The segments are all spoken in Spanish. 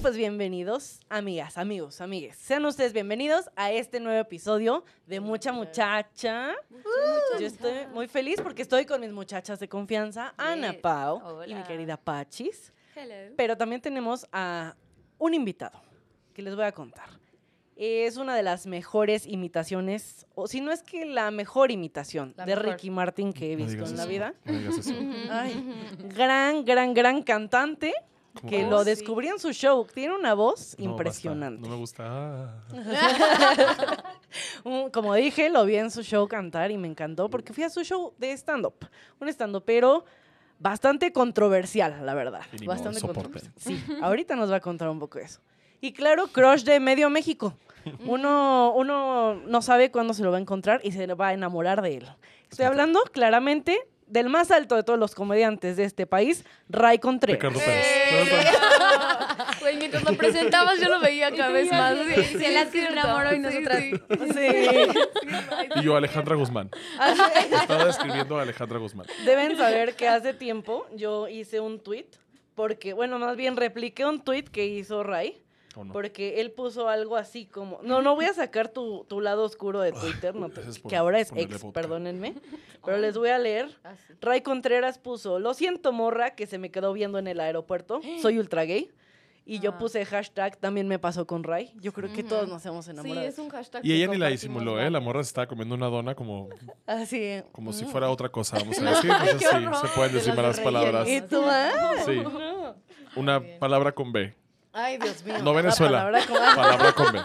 pues bienvenidos, amigas, amigos, amigues. Sean ustedes bienvenidos a este nuevo episodio de Mucha Muchacha. Yo estoy muy feliz porque estoy con mis muchachas de confianza, Ana. Pau y mi querida Pachis. Hello. Pero también tenemos a un invitado que les voy a contar. Es una de las mejores imitaciones, o si no es que la mejor imitación La de mejor. Ricky Martin que he No visto digas en la vida. No digas eso. Ay, gran, gran, gran cantante ¿Cómo que lo sí. descubrí en su show. Tiene una voz No, impresionante. basta, No me gusta. Como dije, lo vi en su show cantar y me encantó porque fui a su show de stand-up. Un stand-up, pero bastante controversial, la verdad. Bastante controversial. Sí, ahorita nos va a contar un poco de eso. Y claro, crush de medio México. Uno, uno no sabe cuándo se lo va a encontrar y se va a enamorar de él. Estoy hablando claramente del más alto de todos los comediantes de este país, Ray Contreras. Ricardo Eh, Pérez. Güey, mientras lo presentabas yo lo veía cada vez más. Sí, sí, Se las que se cierto. enamoró y Sí, nosotras- sí. Y yo, Alejandra Guzmán. Estaba describiendo a Alejandra Guzmán. Deben saber que hace tiempo yo hice un tweet, porque, bueno, más bien repliqué un tweet que hizo Ray, ¿O no? porque él puso algo así como, no, no voy a sacar tu, tu lado oscuro de Twitter, no te- por que ahora es ex, vodka. perdónenme, pero les voy a leer. Ah, sí. Ray Contreras puso, lo siento morra que se me quedó viendo en el aeropuerto, soy ultra gay. Y yo Ah. puse hashtag, también me pasó con Ray. Yo creo que todos Ujú. nos hemos Sí, enamorado. es un hashtag. Y ella ni la disimuló, ¿eh? La morra se estaba comiendo una dona como, Así. como si mm. fuera otra cosa, vamos a decir. Entonces qué sí, horror. se pueden De decir las de malas palabras. ¿Y tú, ah? Sí. No. Una palabra con B. Ay, Dios mío. No La Venezuela. palabra con- Palabra con B.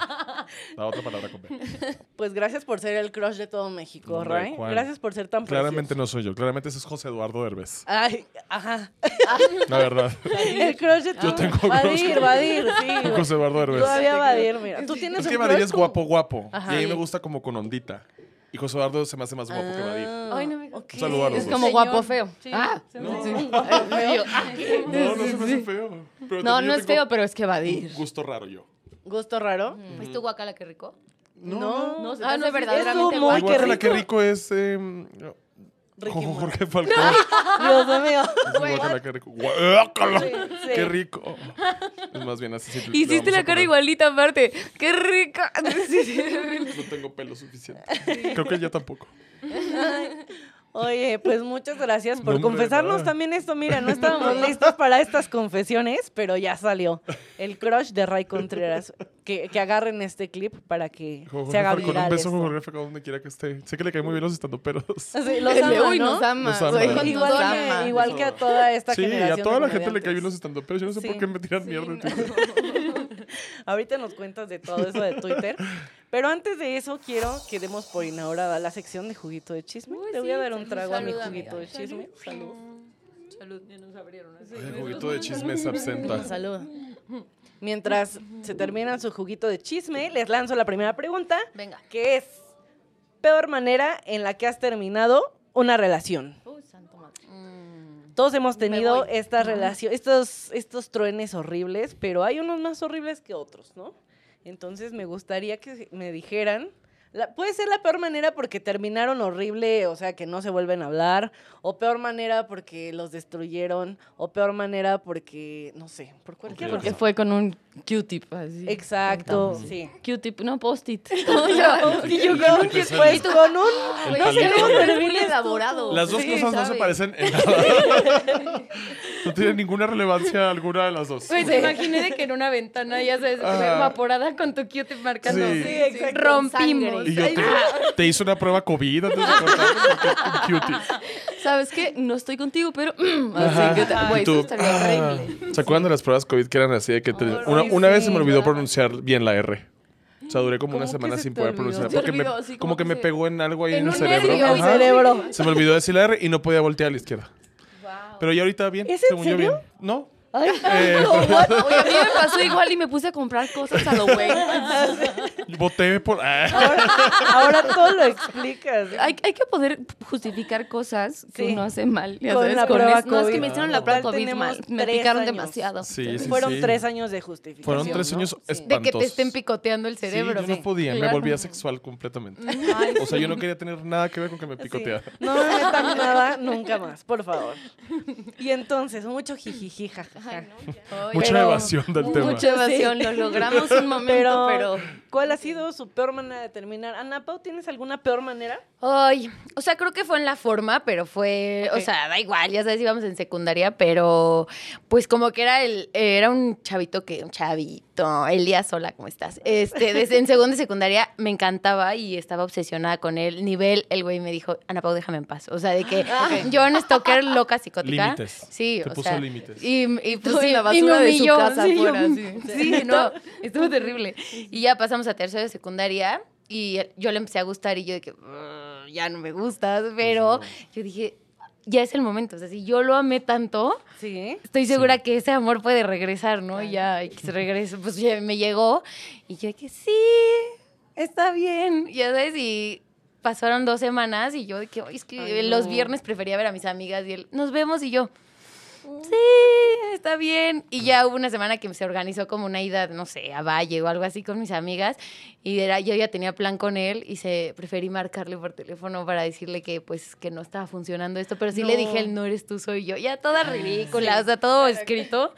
La otra palabra con B. Pues gracias por ser el crush de todo México, Ray. Juan. Gracias por ser tan Claramente precioso. no soy yo. Claramente ese es José Eduardo Derbez. Ay, ajá. La verdad. El crush de todo. tengo crush Vadir, Vadir, sí. güey. José Eduardo Derbez. Todavía Vadir, mira. Tú tienes Es un que crush es guapo, guapo. Ajá. Y a mí me gusta como con ondita. Y José Eduardo se me hace más guapo que Badir. Ah, Ay, no me- ok. Un saludo a los Es como guapo feo. Sí. Ah, No. sí. No, no se me hace feo. Pero No, no yo es feo, pero es que un Badir. gusto raro yo. Gusto raro. ¿Es tu guacala que rico? No. No, se Ah, no, sí, verdaderamente es Muy Ay, guapo. qué la que rico. es eh, Ricky Jo- Martin. Jorge Falcón. Dios mío. Guácala, qué rico. Guácala, Sí, sí. Qué rico. Es más bien así. Hiciste la cara igualita aparte. ¡Qué rica! Sí. No tengo pelo suficiente. Creo que ella tampoco. Oye, pues muchas gracias por No, confesarnos también esto. Mira, no estábamos listos para estas confesiones, pero ya salió. El crush de Ray Contreras. Que, que agarren este clip para que Jorge se haga viral un beso con Jorge Falcón donde quiera que esté. Sé que le caen muy bien los estandoperos. Así, los ama, ¿no? nos ama. Nos ama. güey, Igual que, igual que a toda esta Sí, generación. a toda la gente le caen bien los comediantes. estandoperos. Yo no sé Sí. por qué me tiran Sí, mierda en no. Twitter. Ahorita nos cuentas de todo eso de Twitter. Pero antes de eso, quiero que demos por inaugurada la sección de juguito de chisme. Uy, Le voy sí, a dar un salud, trago a mi juguito amiga. de chisme. Salud. Salud, ya nos abrieron. así. El juguito de chismes absenta. Salud. Mientras se terminan su juguito de chisme, les lanzo la primera pregunta, Venga. que es peor manera en la que has terminado una relación. Uy, santo madre. Todos hemos tenido estas relaciones, estos, estos truenes horribles, pero hay unos más horribles que otros, ¿no? Entonces me gustaría que me dijeran, la- puede ser la peor manera porque terminaron horrible, o sea, que no se vuelven a hablar, o peor manera porque los destruyeron, o peor manera porque, no sé, por cualquier Porque razón. fue con un Q-tip así. Exacto, sí. Q-tip, no post-it. Y yo con un Pues, con un no sé cómo termina elaborado. Las dos Sí, cosas no se parecen en nada. No tienen ninguna relevancia alguna de las dos. Pues me imaginé de que en una ventana, ya sabes, Ajá. evaporada con tu Q-tip marcando. Sí. Sí. Rompimos. Y yo te, te hice una prueba COVID antes de cutie. ¿Sabes qué? No estoy contigo, pero... Ajá. Así que, te- güey, Y tú, eso estaría ah. horrible. ¿Se acuerdan de las pruebas COVID que eran así de que te- una, sí, una vez se me olvidó pronunciar bien la R? O sea, duré como ¿Cómo una que semana se sin poder pronunciar. Porque me, olvidó, sí, como como que que me pegó en algo ahí en en, el cerebro. nervio. Se me olvidó decir la R y no podía voltear a la izquierda. Wow. Pero ya ahorita bien. ¿Es en según yo bien. ¿No? Ay, Eh, Oye, a mí me pasó igual y me puse a comprar cosas a lo güey. voté por. ah. ahora, ahora todo lo explicas. Hay, hay que poder justificar cosas que Sí. uno hace mal. ya Con sabes, la con prueba es- No, es que COVID. me hicieron la prueba COVID mal. Me picaron años. demasiado. Sí, sí, Fueron sí. tres años de justificación. Fueron tres ¿no? años. De que te estén picoteando el Sí, cerebro. yo no podía, me claro. volvía sexual completamente. Ay, O sea, yo no quería tener nada que ver con que me Sí. picoteara. No me metan nada nunca más, por favor. Y entonces, mucho jijiji, jajaja. Ay, no, ya. Mucha Pero- evasión del tema. Mucha evasión, lo logramos un momento, Pero, pero... ¿cuál ha sido su peor manera de terminar? Ana Pau, ¿tienes alguna peor manera? Ay, o sea, creo que fue en la forma, pero fue, o sea, da igual, ya sabes, íbamos en secundaria, pero pues como que era el, era un chavito que, un chavito, Elías, hola, ¿cómo estás? Este, desde en segundo de secundaria me encantaba y estaba obsesionada con él. Nivel, el güey me dijo, Ana Pau, déjame en paz. O sea, de que yo en stalker loca psicótica. Límites. Sí, Te o puso sea, límites. Y, y pues, Tú en sí, la y me basura de su casa sí, afuera, yo- sí. Sí, no, estuvo terrible. Y ya pasamos a tercero de secundaria y yo le empecé a gustar y yo de que "Ugh, ya no me gustas, pero yo dije, ya es el momento. O sea, si yo lo amé tanto, Sí. estoy segura que ese amor puede regresar, ¿no? Y ya, y que se regrese. Pues ya me llegó y yo que sí, está bien. Ya sabes, y pasaron dos semanas y yo de que, "Ay, es que Ay, los no. viernes prefería ver a mis amigas y él, nos vemos y yo, sí, está bien. Y ya hubo una semana que se organizó como una ida, no sé, a Valle o algo así con mis amigas. Y era, yo ya tenía plan con él y se preferí marcarle por teléfono para decirle que pues que no estaba funcionando esto. Pero sí le dije, él no eres tú, soy yo. Ya toda ridícula, o sea, todo escrito.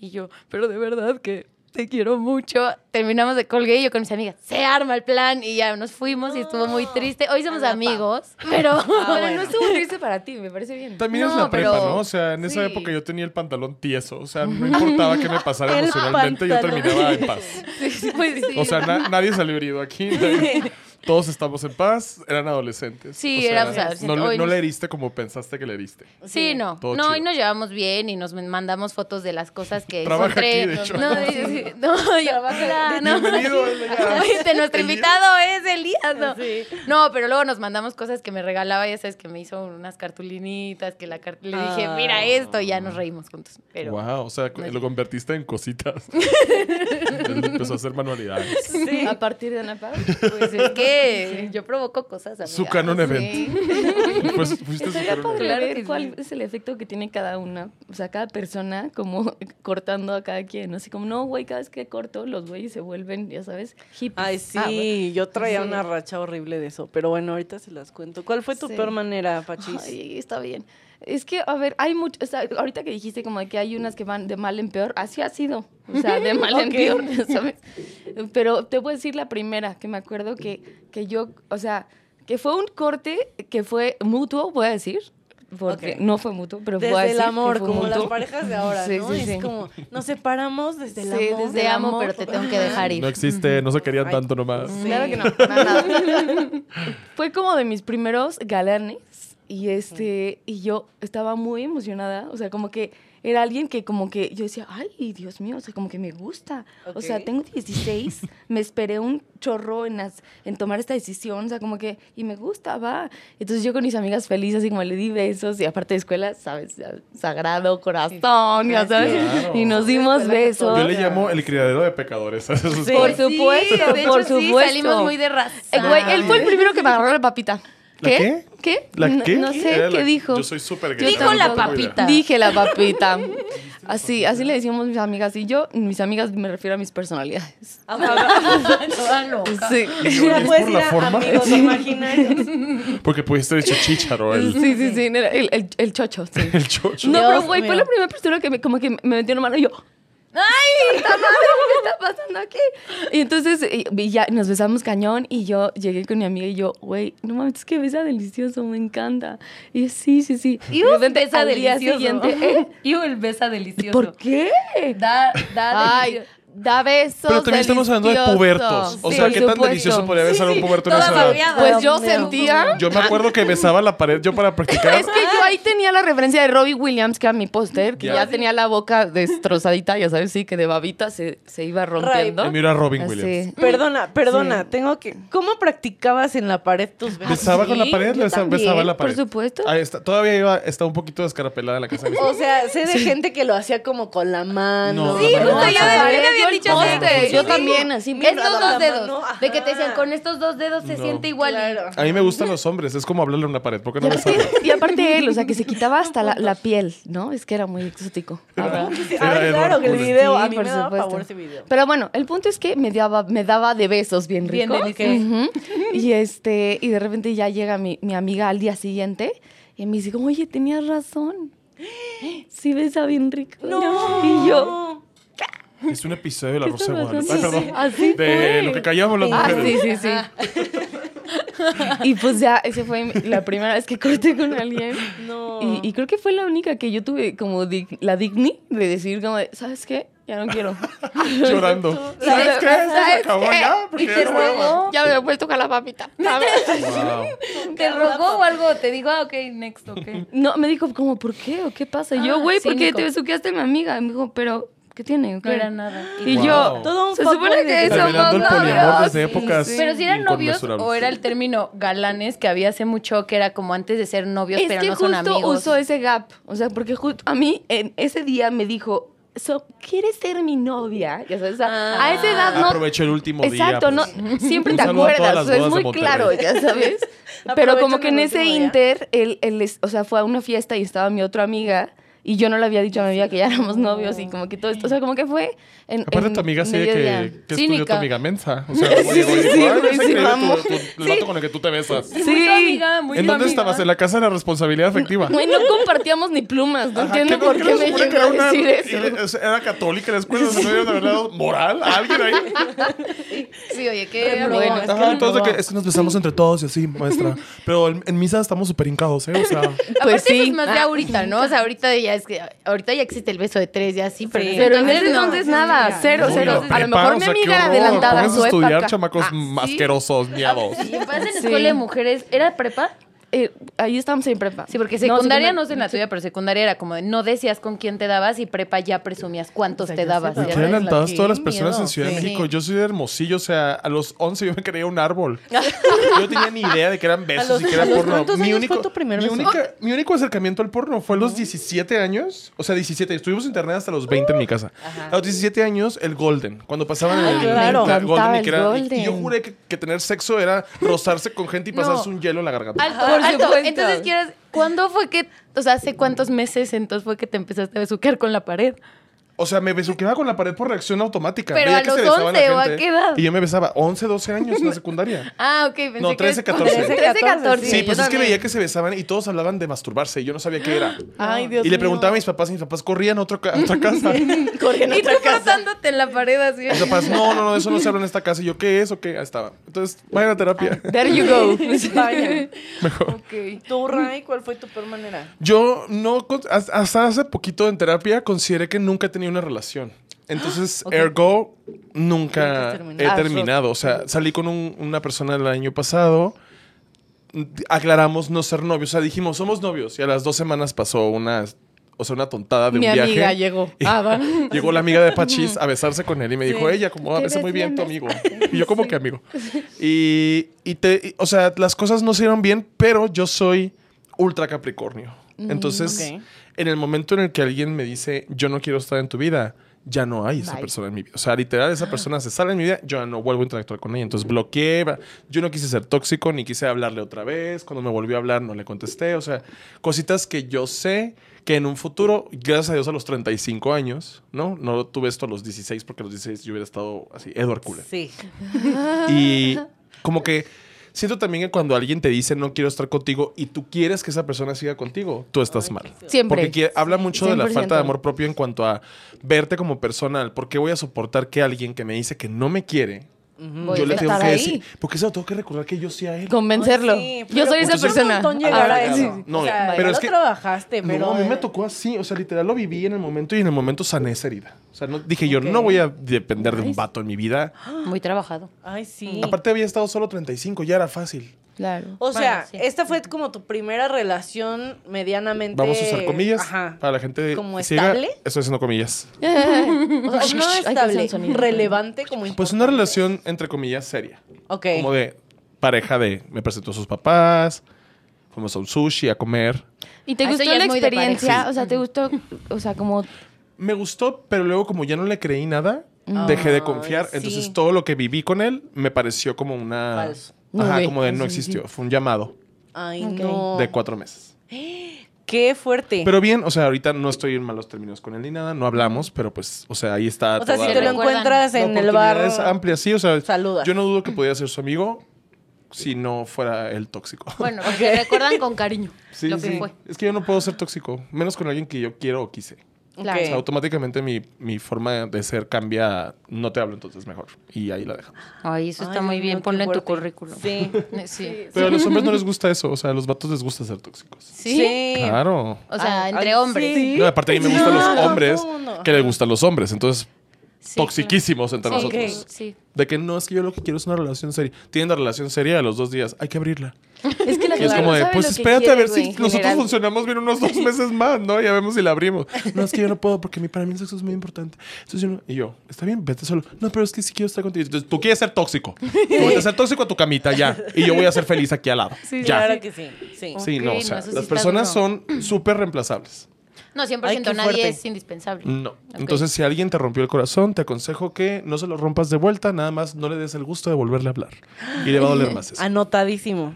Y yo, pero de verdad que te quiero mucho. Terminamos de colgué y yo con mis amigas, se arma el plan y ya nos fuimos y estuvo muy triste. Hoy somos amigos, pero... Pero bueno. no estuvo triste para ti, me parece bien. También es la prepa, pero- ¿no? O sea, en esa sí. época yo tenía el pantalón tieso. O sea, no importaba qué me pasara emocionalmente, yo pantalón. terminaba en paz. Pues sí. O sea, na- nadie salió herido aquí. nadie- todos estamos en paz. Eran adolescentes. Sí, O sea, éramos adolescentes. No, no le heriste como pensaste que le heriste. Sí, no. Todo no, chido. y nos llevamos bien y nos mandamos fotos de las cosas que Trabaja aquí, de hecho. No, sí, sí. no, yo no. Bienvenido, Elías. Nuestro invitado es Elías, ¿no? Sí. No, pero luego nos mandamos cosas que me regalaba, ya sabes, que me hizo unas cartulinitas, que la car- le dije, Ah. mira esto, y ya nos reímos juntos. Pero Wow, o sea, no lo convertiste en cositas. Empezó a hacer manualidades. Sí. A partir de Ana Pau. pues es que yo provoco cosas, amiga. Su canon Sí. event. Pues fuiste su canon event. Claro ver que cuál sí. es el efecto que tiene cada una, o sea, cada persona como cortando a cada quien. Así como, no, güey, cada vez que corto, los güeyes se vuelven, ya sabes, hippies. Ay, sí, Ah, bueno. yo traía Sí. una racha horrible de eso, pero bueno, ahorita se las cuento. ¿Cuál fue tu Sí. peor manera, Pachis? Ay, está bien. Es que, a ver, hay mucho, o sea, ahorita que dijiste como de que hay unas que van de mal en peor, así ha sido, o sea, de mal en peor, ¿sabes? Pero te voy a decir la primera, que me acuerdo que, que yo, o sea, que fue un corte que fue mutuo, voy a decir, porque no fue mutuo, pero voy a Desde el amor, fue como las mutuo. parejas de ahora, Sí, ¿no? sí, es sí. como, nos separamos desde el Sí, amor. desde Te el amo, amor. pero te tengo que dejar ir. No existe, no se querían Ay. tanto nomás. Sí. Claro que no, nada. Fue como de mis primeros galanes y este y yo estaba muy emocionada, o sea, como que era alguien que como que yo decía, "Ay, Dios mío, o sea, como que me gusta." O sea, tengo 16, me esperé un chorro en las en tomar esta decisión, o sea, como que y me gusta, va. Entonces yo con mis amigas felices así como le di besos y aparte de escuela, sabes, sagrado corazón, ya sabes, Claro. y nos dimos besos. Yo le llamo el criadero de pecadores. Sí. Por Sí, supuesto, de hecho, por sí, supuesto. salimos muy de raza. Eh, güey, él fue el primero que me agarró la papita. ¿La ¿Qué? qué? ¿La no, qué? no sé Era qué la- dijo. Yo soy súper gay. Dijo la papita. Dije la papita. Así, así le decíamos mis amigas. Y yo, mis amigas me refiero a mis personalidades. Sí. Mira, amigos imaginarios. Porque pudiste dicho chícharo, el, Sí, sí, sí. era El, el, el chocho, sí. el chocho. No, Dios pero güey, fue la primera persona que me, como que me metió en la mano y yo. ¡Ay! ¿Qué está pasando aquí? Y entonces y, y ya nos besamos cañón y yo llegué con mi amiga y yo, güey, no mames, es que besa delicioso, me encanta. Y yo, sí, sí, sí. Y repente besa día delicioso. siguiente, ¿eh? Y el besa delicioso. ¿Por qué? Da, da Ay, delicioso. Da besos. Pero también estamos hablando de pubertos. O Sí, sea, por ¿qué tan supuesto. delicioso podría besar un puberto en esa edad? Pues yo Dios sentía. Yo me acuerdo que besaba la pared yo para practicar. Es que yo ahí tenía la referencia de Robbie Williams, que era mi póster, que Ya. ya tenía la boca destrozadita, ya sabes, sí, que de babita se, se iba rompiendo. Y mira a Robin Así. Williams. Perdona, perdona, Sí. tengo que. ¿Cómo practicabas en la pared tus besos? Besaba con la pared, yo besaba, besaba la por pared. supuesto. Ahí está, todavía iba, está un poquito descarapelada la casa. O sea, sé de gente que lo hacía como con la No, mano. Sí, justo, Yo dicho. Yo también, así. Estos dos mano, dedos. De que te decían, con estos dos dedos se No. siente igual. Claro. A mí me gustan los hombres, es como hablarle a una pared. ¿Por qué Y no aparte, besarla? y aparte él, o sea, que se quitaba hasta la, la piel, ¿no? Es que era muy exótico. Ah, sí, Era ay, claro, que el video. Sí, a mí por me daba supuesto. favor ese video. Pero bueno, el punto es que me daba, me daba de besos bien Bien ricos. deliciosos. Ujú. Y este, y de repente ya llega mi, mi amiga al día siguiente y me dice, oye, tenías razón. sí besa bien rico. No. Y yo, Es un episodio de La ¿qué Rosa de Guadalupe. Ay, perdón. Así De lo que callamos las Ah, mujeres. sí, sí, sí. Y pues ya, esa fue la primera vez que corté con alguien. No. Y, y creo que fue la única que yo tuve como dig- la digni de decir como de, ¿sabes qué? Ya no quiero. Llorando. ¿Sabes ¿Sabes qué? Se acabó ya. Porque ¿Y ya no voy a? Ya me he puesto con la papita. Wow. ¿Te rogó o algo? Te digo, ah, ok, next, ok. No, me dijo como, ¿por qué? ¿O qué pasa? Y yo, Ah, güey, ¿por qué cínico. te besuqueaste a mi amiga? Y me dijo, pero, ¿qué tiene? ¿O No qué?" era nada. Y Wow. yo, Todo un se supone que poliamor novios. desde épocas Pero si eran novios o era el término galanes que había hace mucho que era como antes de ser novios, Es pero que no son justo amigos. usó ese gap. O sea, porque justo a mí en ese día me dijo, so, ¿quieres ser mi novia? Ya sabes, o sea, Ah. a esa edad no... Aprovecho el último día. Exacto, pues. no, siempre Un te acuerdas, las o sea, es muy claro, ya sabes. Pero como que en ese día. inter, él, él o sea, fue a una fiesta y estaba mi otra amiga y yo no le había dicho a mi amiga que ya éramos novios y como que todo esto, o sea, como que fue en Aparte en tu amiga sí que, que estudió tu amiga mensa. O sea, digo, sí, sí, "Ay, güey, es sí, increíble vamos. tu- tu- el vato con el que tú te besas. Muy Sí. tu amiga, muy ¿En dónde amiga. estabas? En la casa de la responsabilidad afectiva. Güey, no compartíamos ni plumas, no Ajá, entiendo ¿qué no- por qué qué me llegó a una- decir eso. era- católica la escuela, ¿se debieron de haber dado moral a alguien ahí? Sí, oye, qué bueno. Es que Ajá, entonces que es que nos besamos entre todos y así, maestra. Pero en, misa estamos súper hincados, ¿eh? O sea, Pues sí. es más de ahorita, ¿no? O sea, ahorita ya es que ahorita ya existe el beso de tres ya sí, pero, Sí. Pero en ese entonces no. entonces nada, cero, uy, cero. la A lo mejor o mi sea, qué amiga era adelantada a su a estudiar, época. chamacos Ah, sí. asquerosos, miados. Y vas en Sí. escuela de mujeres, ¿era prepa? Eh, ahí estábamos en prepa. Sí, porque No, secundaria no, sé en la tuya, pero secundaria era como de no decías con quién te dabas y prepa ya presumías cuántos O sea, te dabas. qué adelantadas todas las personas miedo, en Ciudad de sí. México. Yo soy de Hermosillo, o sea, a los 11 yo me creía un árbol. Yo no tenía ni idea de que eran besos los- y que era porno. cuántos años fue tu primer mi, única- mi único acercamiento al porno fue a los 17 años. O sea, 17. Estuvimos internet hasta los 20 en mi casa. A los 17 años, el Golden. Cuando pasaban Ah, el, claro. el y que era- Golden. Y yo juré que, que tener sexo era rozarse con gente y No. pasarse un hielo en la garganta. Alto, alto. supuesto. Entonces, ¿quieres, ¿cuándo fue que, o sea, hace cuántos meses entonces fue que te empezaste a besuquear con la pared? O sea, me besuqueaba con la pared por reacción automática. Pero Veía a que los se besaban la 11 o a qué edad? Y yo me besaba 11, 12 años en la secundaria. Ah, ok, pensé No, que 13, es- 14. 13, 14. Sí, yo pues es que veía que se besaban y todos hablaban de masturbarse y yo no sabía qué era. Ay, Dios y le mío. preguntaba a mis papás y mis papás corrían a, otro ca- a otra casa. Y tú frotándote en la pared así. Mis papás, no, no, no, eso no se habla en esta casa. Y yo, ¿qué es o qué? Ahí estaba. Entonces, vayan a terapia. There you go. Vaya. Mejor. ¿Tú, Ray, cuál fue tu peor manera? Yo no, hasta hace poquito en terapia consideré que nunca he tenido una relación. Entonces, Ok. ergo, Nunca he Ah, terminado. O sea, salí con un- una persona el año pasado. Aclaramos no ser novios. O sea, dijimos, somos novios. Y a las dos semanas pasó una, o sea, una tontada de Mi un viaje. amiga llegó. Ah. Llegó la amiga de Pachis a besarse con él y me dijo, ella, como, a veces muy bien tu amigo. Y yo, como que amigo. Y, y te, y- o sea, las cosas no se dieron bien, pero yo soy ultra capricornio. Entonces, en el momento en el que alguien me dice, yo no quiero estar en tu vida, ya no hay esa Bye. persona en mi vida. O sea, literal, esa persona se sale de mi vida, yo ya no vuelvo a interactuar con ella. Entonces bloqueé, yo no quise ser tóxico, ni quise hablarle otra vez. Cuando me volvió a hablar, no le contesté. O sea, cositas que yo sé que en un futuro, gracias a Dios a los 35 años, ¿no? No tuve esto a los 16, porque a los 16 yo hubiera estado así, Edward Cullen. Sí. Y como que siento también que cuando alguien te dice no quiero estar contigo y tú quieres que esa persona siga contigo, tú estás mal. Siempre. Porque quiere- habla mucho de la 100%. falta de amor propio en cuanto a verte como personal. ¿Por qué voy a soportar que alguien que me dice que no me quiere, Voy yo a le tengo que ahí. decir? Porque eso tengo que recordar que yo sí a él. Convencerlo. Sí, Yo soy esa pues es un persona. llegar a eso. No, o sea, pero es que- trabajaste, pero... No, a mí me tocó así, o sea, literal lo viví en el momento y en el momento sané esa herida. O sea, no, dije yo, no voy a depender de un vato en mi vida. Muy trabajado. Ay, sí. Aparte había estado solo 35, ya era fácil. Claro. O sea, Bueno, sí. esta fue como tu primera relación medianamente... Vamos a usar comillas Ajá. para la gente ¿Como estable? Estoy haciendo comillas. O sea, no estable, sonido. relevante como Pues una relación entre comillas seria. Ok. Como de pareja de me presentó a sus papás, fuimos a un sushi a comer. ¿Y te Ah, gustó la experiencia? O sea, ¿te gustó? O sea, como... Me gustó, pero luego como ya no le creí nada, dejé de confiar. Ay, Entonces todo lo que viví con él me pareció como una... Falso. Ajá, como de no existió. Fue un llamado Ay, no. de cuatro meses. Qué fuerte. Pero bien, o sea, ahorita no estoy en malos términos con él ni nada, no hablamos, pero pues, o sea, ahí está. o sea, si te lo encuentras en el bar... es amplia, sí, o sea, Saludas. yo no dudo que podía ser su amigo. si no fuera el tóxico. Bueno, porque recuerdan con cariño Sí, lo que sí. fue. Es que yo no puedo ser tóxico, menos con alguien que yo quiero o quise. Claro. O sea, automáticamente mi, mi forma de ser cambia, no te hablo entonces mejor. Y ahí la dejamos. Ay, eso está Ay, muy bien. Ponlo en tu currículum. Sí. Sí. Pero a los hombres no les gusta eso, o sea, a los vatos les gusta ser tóxicos. ¿Sí? Claro. O sea, entre hombres. sí. No, aparte a mí me gustan No, los hombres mundo. que les gustan los hombres, entonces Sí, toxiquísimos entre nosotros. Sí, sí. De que no, es que yo lo que quiero es una relación seria. Tienen la relación seria a los dos días, hay que abrirla. Es que la Y es como no de, sabe pues espérate a ver si nosotros general. funcionamos bien unos dos meses más, ¿no? Ya vemos si la abrimos. No, es que yo no puedo porque mi- para mí el sexo es muy importante. Entonces yo no- y yo, está bien, vete solo. No, pero es que sí quiero estar contigo. Entonces tú quieres ser tóxico. Tú vas a ser tóxico a tu camita, ya. Y yo voy a ser feliz aquí al lado. ya. Claro que sí. Sí. Sí, no, o sea, sí las personas son súper reemplazables. No, 100% Ay, nadie fuerte. es indispensable. No. Entonces, si alguien te rompió el corazón, te aconsejo que no se lo rompas de vuelta, nada más no le des el gusto de volverle a hablar. Y le va a doler más eso. Anotadísimo.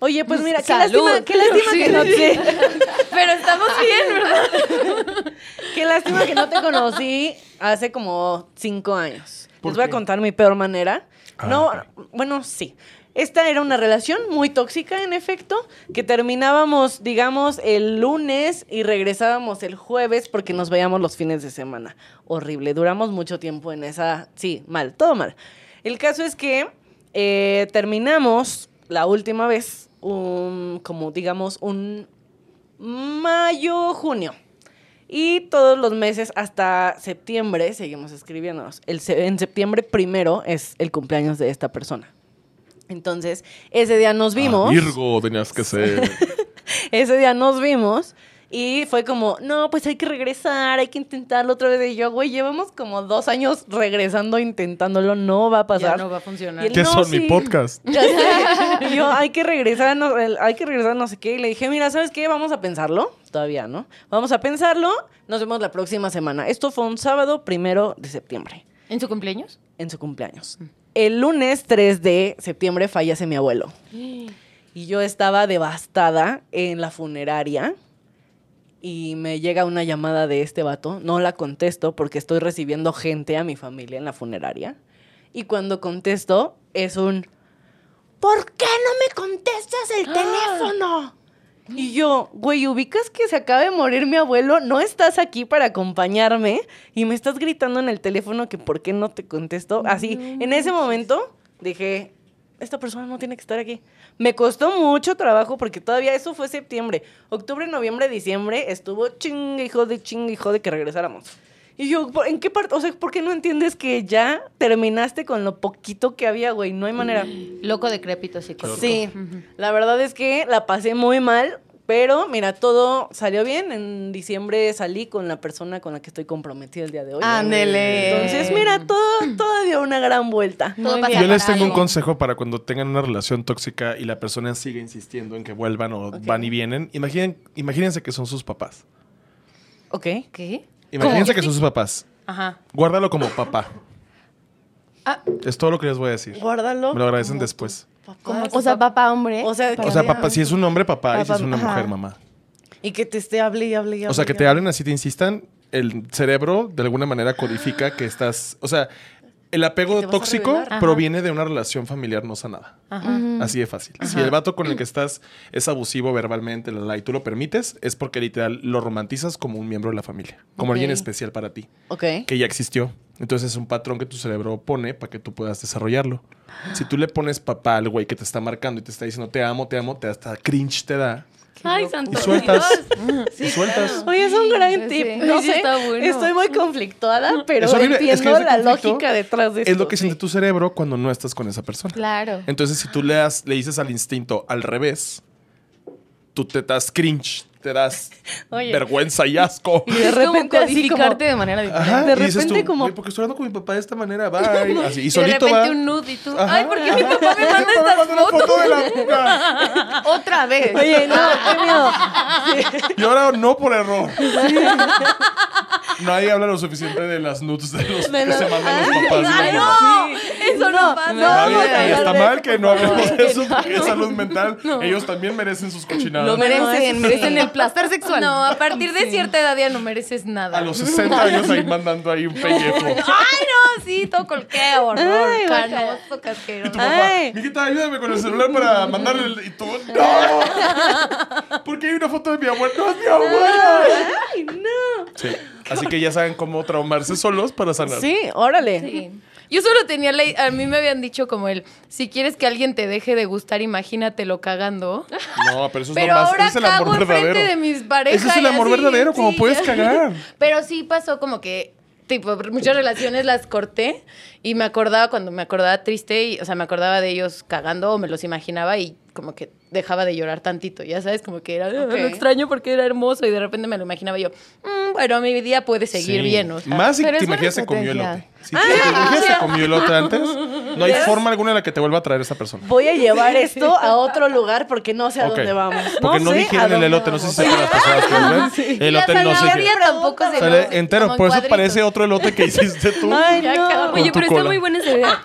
Oye, pues mira, qué Salud. lástima, qué lástima Sí. que no te, Pero estamos bien, ¿verdad? qué lástima que no te conocí hace como cinco años. ¿Por Les voy a contar mi peor manera. Ah, no, bueno, sí. Esta era una relación muy tóxica, en efecto, que terminábamos, digamos, el lunes y regresábamos el jueves porque nos veíamos los fines de semana. Horrible. Duramos mucho tiempo en esa. Sí, mal, todo mal. El caso es que eh, terminamos la última vez, un, como digamos, un mayo, junio. Y todos los meses hasta septiembre seguimos escribiéndonos. En septiembre primero es el cumpleaños de esta persona. Entonces, ese día nos vimos. Ah, Virgo tenías que ser. Ese día nos vimos y fue como, no, pues hay que regresar, hay que intentarlo otra vez. Y yo, güey, llevamos como dos años regresando, intentándolo, no va a Ya pasar. no va a funcionar. Y el- ¿Qué No, son mi podcast? Ya. Y yo, hay que regresar, no, el- hay que regresar, no sé qué. Y le dije, mira, ¿sabes qué? Vamos a pensarlo. Todavía, ¿no? Vamos a pensarlo. Nos vemos la próxima semana. Esto fue un sábado primero de septiembre, ¿En su cumpleaños? en su cumpleaños. El lunes 3 de septiembre fallece mi abuelo. Y yo estaba devastada en la funeraria. Y me llega una llamada de este vato. No la contesto porque estoy recibiendo gente a mi familia en la funeraria. Y cuando contesto, es un. ¿Por qué no me contestas el teléfono? Y yo, güey, ubicas que se acaba de morir mi abuelo, no estás aquí para acompañarme y me estás gritando en el teléfono que por qué no te contesto. Así, en ese momento dije, esta persona no tiene que estar aquí. Me costó mucho trabajo porque todavía eso fue septiembre. Octubre, noviembre, diciembre estuvo chingue hijo de chingue hijo de que regresáramos. Y yo, ¿por- ¿en qué parte? O sea, ¿por qué no entiendes que ya terminaste con lo poquito que había, güey? No hay manera. Loco decrépito psicótico. Sí, la verdad es que la pasé muy mal, pero mira, todo salió bien. En diciembre salí con la persona con la que estoy comprometida el día de hoy. Ándele. Entonces, mira, todo, todo dio una gran vuelta. Todo. Yo les tengo un consejo para cuando tengan una relación tóxica y la persona sigue insistiendo en que vuelvan o van y vienen. Imaginen, imagínense que son sus papás. Ok. ¿Qué? Imagínense que son sus papás. Ajá. Guárdalo como papá. Ah. Es todo lo que les voy a decir. Guárdalo. Me lo agradecen como después. tu papá. O sea, papá, hombre. O sea, O sea, papá, ah. si es un hombre, papá, y si Papá, es una ajá. mujer, mamá. Y que te esté hable y hable y hable. O sea, que te hable. hablen así, te insistan, el cerebro de alguna manera codifica que estás. O sea, el apego tóxico proviene de una relación familiar no sanada. Ajá. Así de fácil. Si el vato con el que estás es abusivo verbalmente la, la, y tú lo permites, es porque literal lo romantizas como un miembro de la familia, como alguien especial para ti, Ok. que ya existió. Entonces es un patrón que tu cerebro pone para que tú puedas desarrollarlo. Si tú le pones papá al güey que te está marcando y te está diciendo te amo, te amo, te da hasta cringe te da. Ay, Y santo. sueltas. Sí, y sueltas. claro. Oye, es un gran tip. sí. No sé, está bueno. estoy muy conflictuada, pero Es horrible. Es que entiendo la lógica detrás de esto. Es lo que sí. siente tu cerebro cuando no estás con esa persona. Claro. Entonces, si tú le, das- le dices al instinto al revés, tú te das cringe, te das Oye. vergüenza y asco. Y de Es como repente como... codificarte de manera diferente. Ajá, de y dices repente tú, como- "Güey, porque estoy hablando con mi papá de esta manera, bye. Así, y Y de solito repente va. un nude y tú. Ajá, Ay, ¿por qué mi papá me manda estas manda una fotos? foto de la boca. Otra vez. Oye, no, qué miedo. Y ahora no por error. Nadie habla lo suficiente de las nudes de los De que los- se mandan los papás. ¡Ay, no! Sí. Es Eso no pasa. no, Está vamos bien, a y está mal que no hablemos de eso porque es salud mental. Ellos también merecen sus cochinadas. Lo merecen, No, sí. merecen el placer sexual. No, a partir de cierta edad ya no mereces nada. A los 60 años ahí mandando ahí un pellejo. Ay, no, sí, todo colqueo, horror, Ay, canoso, casquero. Y tu papá, Ay. mijita, ayúdame con el celular para mandarle el... Y tú, ¡no! Porque hay una foto de mi abuela. ¡No, es mi abuela! Ay, no. Sí. Así que ya saben cómo traumarse solos para sanar. Sí, órale. Sí. Yo solo tenía la... A mí me habían dicho como el, si quieres que alguien te deje de gustar, imagínatelo cagando. No, pero eso es Pero lo más... ahora es el cago amor verdadero. de mis parejas. Ese es el amor así, verdadero, como sí. puedes cagar. Pero sí pasó como que, tipo, muchas relaciones las corté y me acordaba cuando me acordaba triste, y, o sea, me acordaba de ellos cagando o me los imaginaba y como que dejaba de llorar tantito, ya sabes, como que era "Ah, Ok. lo extraño porque era hermoso y de repente me lo imaginaba yo, "Mm, bueno, mi día puede seguir Sí. bien, o sea. Más si te imaginas se comió elote. Si te imaginas se comió elote antes, no hay forma alguna en la que te vuelva a traer esa persona. Voy a llevar esto a otro lugar porque no sé a dónde vamos. Porque no, sé a dijeron el elote, no sé si vamos. sepan las personas que ven. El elote no quiere. tampoco se Sale entero, por eso parece otro elote que hiciste tú. Ay, Ya no. Oye, pero está muy buena esa idea.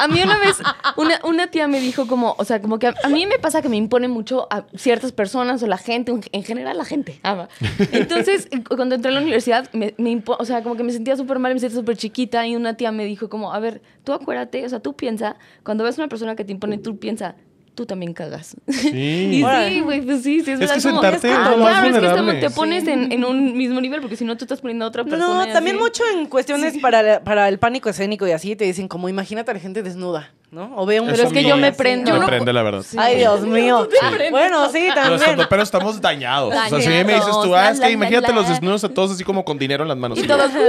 A mí una vez, una, una tía me dijo como, o sea, como que a, a mí me pasa que me impone mucho a ciertas personas o la gente, en- en general la gente. Ah. Entonces, cuando entré a la universidad, me, o sea, como que me sentía súper mal, me sentía súper chiquita y una tía me dijo como, a ver, tú acuérdate, o sea, tú piensa, cuando ves una persona que te impone, tú piensa, tú también cagas. Sí. Y sí, güey, pues sí, sí, es, Es que verdad. como- sentarte es lo más claro, es que estamos- te pones en, en un mismo nivel, porque si no, tú estás poniendo a otra persona. No, también así. mucho en cuestiones para, para el pánico escénico y así, te dicen como imagínate a la gente desnuda, ¿no? O ve un Pero es que yo me prendo. Me Yo no- prende, la verdad. Ay, Dios mío. Bueno, sí, Los también. estandoperos estamos dañados. O sea, si me dices tú, ah, es que imagínate la. los desnudos a todos así como con dinero en las manos. Y Y todos, yo,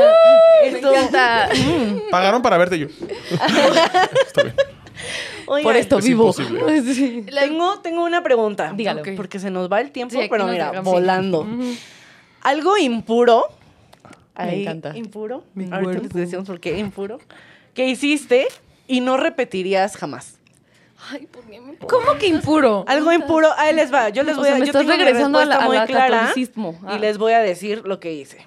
Esto- Pagaron para verte yo. Está bien. Oigan, por esto Es vivo. Sí. Tengo, tengo una pregunta. Dígalo. Porque se nos va el tiempo, Sí, pero mira, volando. Algo impuro. ahí, encanta. Impuro. Mi Ahorita les cuerpo. decimos por qué impuro. Que hiciste y no repetirías jamás. Ay, ¿por qué me ¿Cómo que impuro? Algo impuro, ahí les va. Yo les O voy sea, a me yo estás tengo regresando a la- a muy la clara catolicismo. Ah. y les voy a decir lo que hice.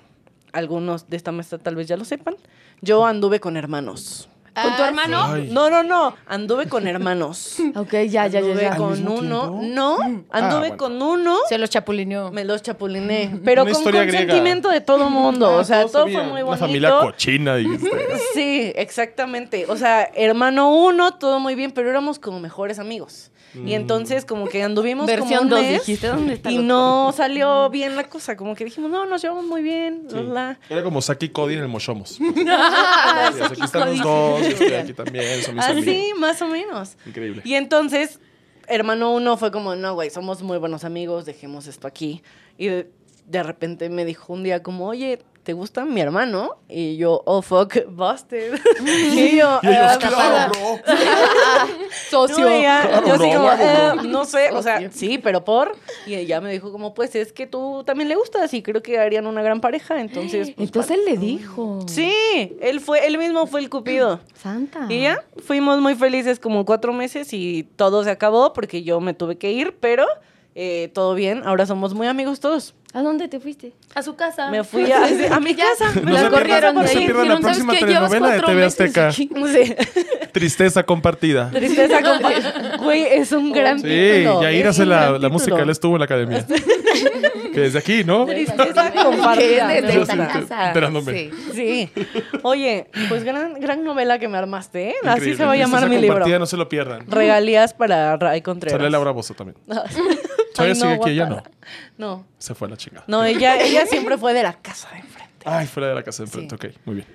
Algunos de esta mesa tal vez ya lo sepan. Yo anduve con hermanos. ¿Con tu Ah, hermano? Ay. No, no, no. Anduve con hermanos. Ok, ya, ya, ya, Anduve ya. con uno. tiempo? No, anduve bueno. con uno. Se los chapulineó. Me los chapuliné. Pero Una con consentimiento de todo mundo. Ah, o sea, todo fue muy Una bonito. familia cochina, dijiste. Sí, exactamente. O sea, hermano uno, todo muy bien, pero éramos como mejores amigos. Y entonces como que anduvimos Versión como un 2, mes dijiste. ¿Dónde está? y no salió bien la cosa. Como que dijimos, no, nos llevamos muy bien. Sí. la, la. Era como Saki y Cody en el Moshomos. Ah, Sí, aquí están los dos, yo estoy aquí también, son mis amigos. Así, más o menos. Increíble. Y entonces, hermano uno fue como, no, güey, somos muy buenos amigos, dejemos esto aquí. Y de, de repente me dijo un día como, oye, ¿te gusta mi hermano? Y yo, oh, fuck, busted. y yo, Y ellos, "Ah, claro, bro. Socio. No, ella- Claro, yo así como, "Eh, bro". no sé, o sea, sí, pero por. Y ella me dijo como, pues es que tú también le gustas y creo que harían una gran pareja, entonces. pues, Entonces él le dijo. Sí, él fue, él mismo fue el cupido. Santa. Y ya, fuimos muy felices como cuatro meses y todo se acabó porque yo me tuve que ir, pero eh, todo bien, ahora somos muy amigos todos. ¿A dónde te fuiste? A su casa. Me fui a, a mi casa. No me se la corrieron no de se ahí. pierdan la Dijeron, ¿sabes próxima telenovela de TV Azteca. Sí, Tristeza compartida. tristeza compa- Güey, es un gran Sí, título. Yair es hace la, la música, él estuvo en la academia. que desde aquí, ¿no? Tristeza Que compartida. desde sí, esta casa. enterándome. Sí. Sí. Oye, pues gran, gran novela que me armaste, ¿eh? Así se va a llamar Tristeza mi libro. compartida, no se lo pierdan. Regalías para Ray Contreras. Sale Laura Bozo también. Todavía sigue aquí, ella no. No. Se fue a la chingada. No, ella, ella siempre fue de la casa de enfrente. Ay, fuera de la casa de enfrente. Ok, muy bien.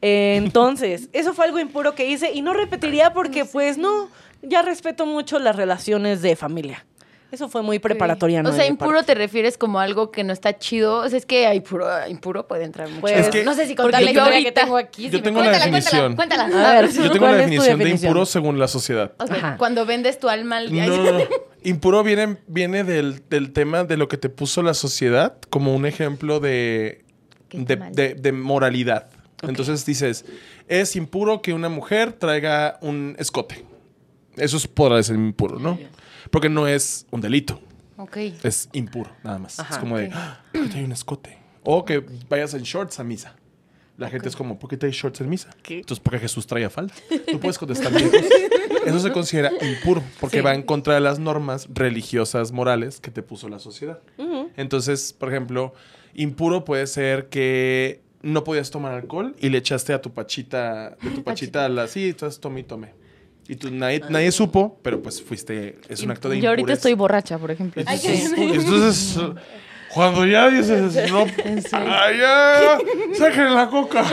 Eh, Entonces, eso fue algo impuro que hice y no repetiría porque, pues, no, ya respeto mucho las relaciones de familia. Eso fue muy preparatoria. O sea, impuro te refieres como algo que no está chido. O sea, es que a impuro, a impuro puede entrar mucho. Pues, Es que- no sé si contar la yo historia que ahorita- tengo aquí. yo si me- tengo la cuéntala, definición. Cuéntala, cuéntala. A ver, Yo tengo ¿cuál la es tu definición de impuro según la sociedad. Ok, Ajá. Cuando vendes tu alma al día. No, impuro viene, viene del, del tema de lo que te puso la sociedad como un ejemplo de, de- de moralidad. Entonces dices, es impuro que una mujer traiga un escote. Eso es, podrá ser impuro, ¿no? Porque no es un delito, Ok. es impuro, nada más. Ajá. es como de. "Ah, ¿por qué trae un escote? O que vayas en shorts a misa. La gente es como, ¿por qué traes shorts en misa? ¿Qué? Entonces, porque Jesús traía falda. Tú puedes contestar bien. Eso se considera impuro, porque Sí. va en contra de las normas religiosas, morales que te puso la sociedad. Entonces, por ejemplo, impuro puede ser que no podías tomar alcohol y le echaste a tu pachita, de tu pachita a la... Sí, entonces tomé y tomé. Y tú, nadie, nadie supo, pero pues fuiste... Es un acto de Yo ahorita impureza. estoy borracha, por ejemplo. Entonces, entonces, cuando ya dices, no, ya, saquen la coca.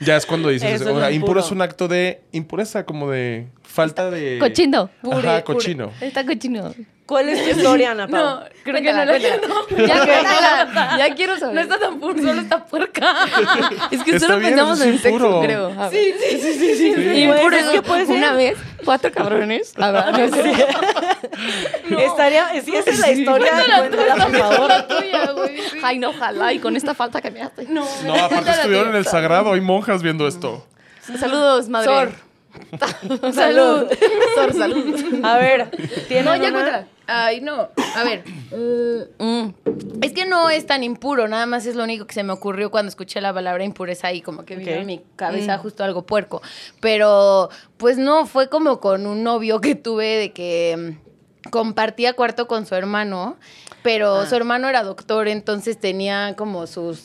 ya es cuando dices, Eso es o sea, impuro impuro. es un acto de impureza, como de falta de... Cochino. Ajá, cochino. Está cochino. ¿Cuál es tu historia, Ana Pau? No, creo que no, Cuéntala, no. Ya, cuéntala. ya quiero saber. No está tan puro, solo está puerca. es que Está solo bien, pensamos en sexo, creo. Sí, sí, sí, sí, sí. Sí. Y Pues, por es eso, que puede ser. una vez, cuatro cabrones. A ver, no sé. Estaría, si esa es la historia, cuéntala, por favor. tuya, güey. sí. Ay, no, ojalá. Y con esta falta que me hace. No. No, aparte estuvieron en el sagrado, hay monjas viendo esto. Saludos, madre. Sor. Salud. Sor, salud. A ver, ¿tiene No, ya una? cuéntala. Ay, no. A ver. Mm. es que no es tan impuro, nada más es lo único que se me ocurrió cuando escuché la palabra impureza y como que vino Ok. en mi cabeza Mm. justo algo puerco. Pero, pues no, fue como con un novio que tuve de que mm, compartía cuarto con su hermano, pero Ah. su hermano era doctor, entonces tenía como sus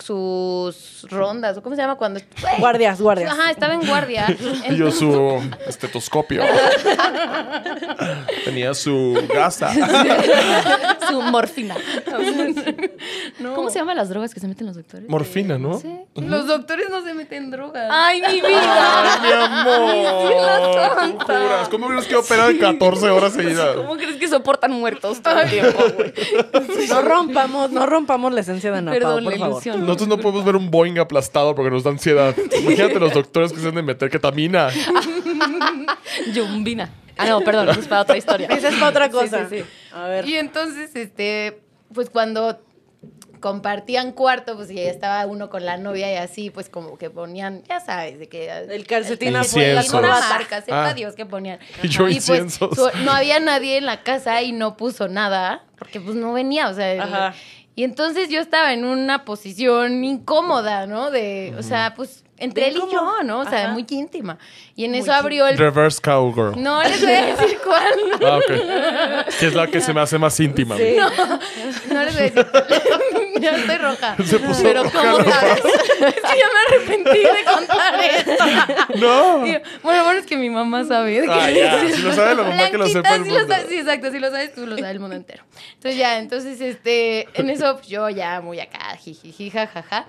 sus rondas, o cómo se llama cuando Guardias, guardias. Ajá, estaba en guardia. Y yo su estetoscopio. Tenía su gasa. Su morfina. ¿Cómo se llaman las drogas que se meten los doctores? Morfina, ¿no? Sí. Los doctores no se meten drogas. Ay, mi vida. Ay, mi amor. ¿Cómo crees que operan 14 horas seguidas? ¿Cómo crees que soportan muertos todo el tiempo, güey? No rompamos, no rompamos la esencia de Ana Pau, Perdón, por la favor. ilusión. Nosotros no podemos ver un Boeing aplastado porque nos da ansiedad. Imagínate los doctores que se han de meter ketamina. Yumbina. Ah, no, perdón, eso es para otra historia. Esa es para otra Sí, cosa. sí, sí. A ver. Y entonces, este, pues cuando compartían cuarto, pues ya estaba uno con la novia y así, pues como que ponían, ya sabes, de que El calcetín afuera, una marca, sepa Ah. Dios que ponían. Y yo pues, inciensos. su- no había nadie en la casa y no puso nada, porque pues no venía, o sea, Ajá. y entonces yo estaba en una posición incómoda, ¿no? De, o sea, pues entre ¿De él y yo? ¿no? O sea, Ajá. muy íntima. Y en Muy eso abrió el Reverse cowgirl. no les voy a decir cuál. Ah, ok. Que es la que se me hace más íntima. Sí. No les voy a decir. ya estoy roja. Se puso Pero roja, ¿cómo no sabes? es que ya me arrepentí de contar esto. No. Bueno, bueno, es que mi mamá sabe. Ah, ya. Si lo sabe la mamá, que lo Blanquita, sepa el sí, lo mundo. sabe- sí, exacto. Si lo sabes tú, lo sabe el mundo entero. Entonces ya, entonces, este, en eso pues, yo ya muy acá, jijiji, jajaja.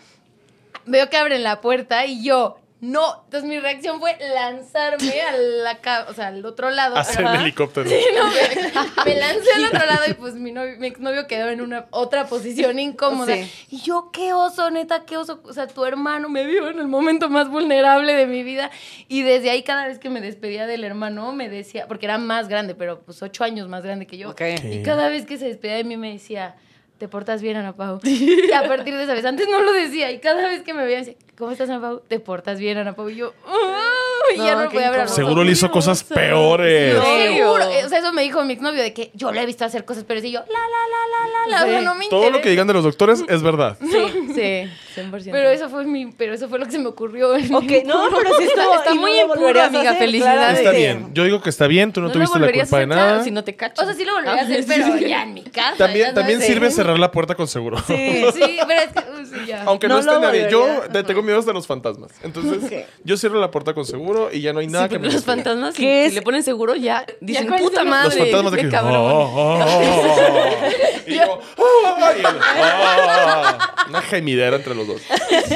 Veo que abren la puerta y yo, no. Entonces mi reacción fue lanzarme a la o sea, al otro lado. Hacer el helicóptero. Sí, no, me, me lancé al otro lado y pues mi, novio, mi exnovio quedó en una otra posición incómoda. Sí. Y yo, qué oso, neta, qué oso. O sea, tu hermano me vio en el momento más vulnerable de mi vida. Y desde ahí, cada vez que me despedía del hermano, me decía, porque era más grande, pero pues ocho años más grande que yo. Ok. Y cada vez que se despedía de mí me decía, te portas bien, Ana Pau. Y a partir de esa vez, antes no lo decía. Y cada vez que me veía, decía, ¿cómo estás, Ana Pau? Te portas bien, Ana Pau. Y yo, "Uy", y ya No, no podía hablar. Seguro le hizo cosas peores. No, seguro. O sea, eso me dijo mi exnovio de que yo le he visto hacer cosas, pero sí yo, la, la, la, la, la, la. O sea, Sí. no me Todo lo que digan de los doctores es verdad. Sí, sí, 100%. Pero eso fue mi, pero eso fue lo que se me ocurrió. Ok, no, pero sí estuvo. Está y no muy a amiga, felicidades. Está bien. Yo digo que está bien. Tú no, no tuviste la culpa de nada. si no te cachas. O sea, sí lo volvería a hacer, pero ya en mi casa. También, también sirve cerrar la puerta con seguro. Sí. Sí, pero es que, ya. Aunque no, No esté nadie. Yo tengo miedo hasta los fantasmas. Entonces, yo cierro la puerta con seguro y ya no hay Sí, nada que me los fantasmas, si, ¿Qué si es? le ponen seguro, ya dicen, con puta madre. Los fantasmas de qué que. cabrón. "Ah". Una gemidera entre los dos.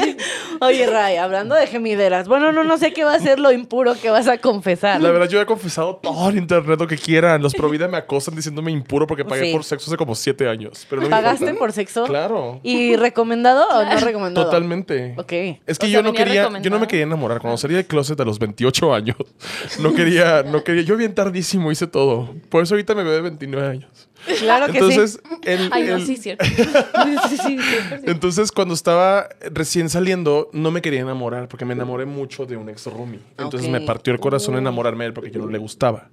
Oye, Ray, hablando de gemideras. Bueno, no, no sé qué va a ser lo impuro que vas a confesar. La verdad, yo he confesado todo en internet lo que quieran. Los Provida me acosan diciéndome impuro porque pagué Sí. por sexo hace como siete años. Pero no me ¿Pagaste por sexo? Claro. ¿Y recomendado no recomendado? Totalmente. Ok. Es que O yo no quería, yo no me quería enamorar. Cuando salí del closet a los 28 años, no quería, no quería. Yo bien tardísimo hice todo. Por eso ahorita me veo de 29 años. Claro que Entonces, el- Ay, no, el- sí, cierto. sí, sí, 100%. entonces cuando estaba recién saliendo, no me quería enamorar porque me enamoré mucho de un ex roomie. Entonces me partió el corazón enamorarme de él porque yo no le gustaba.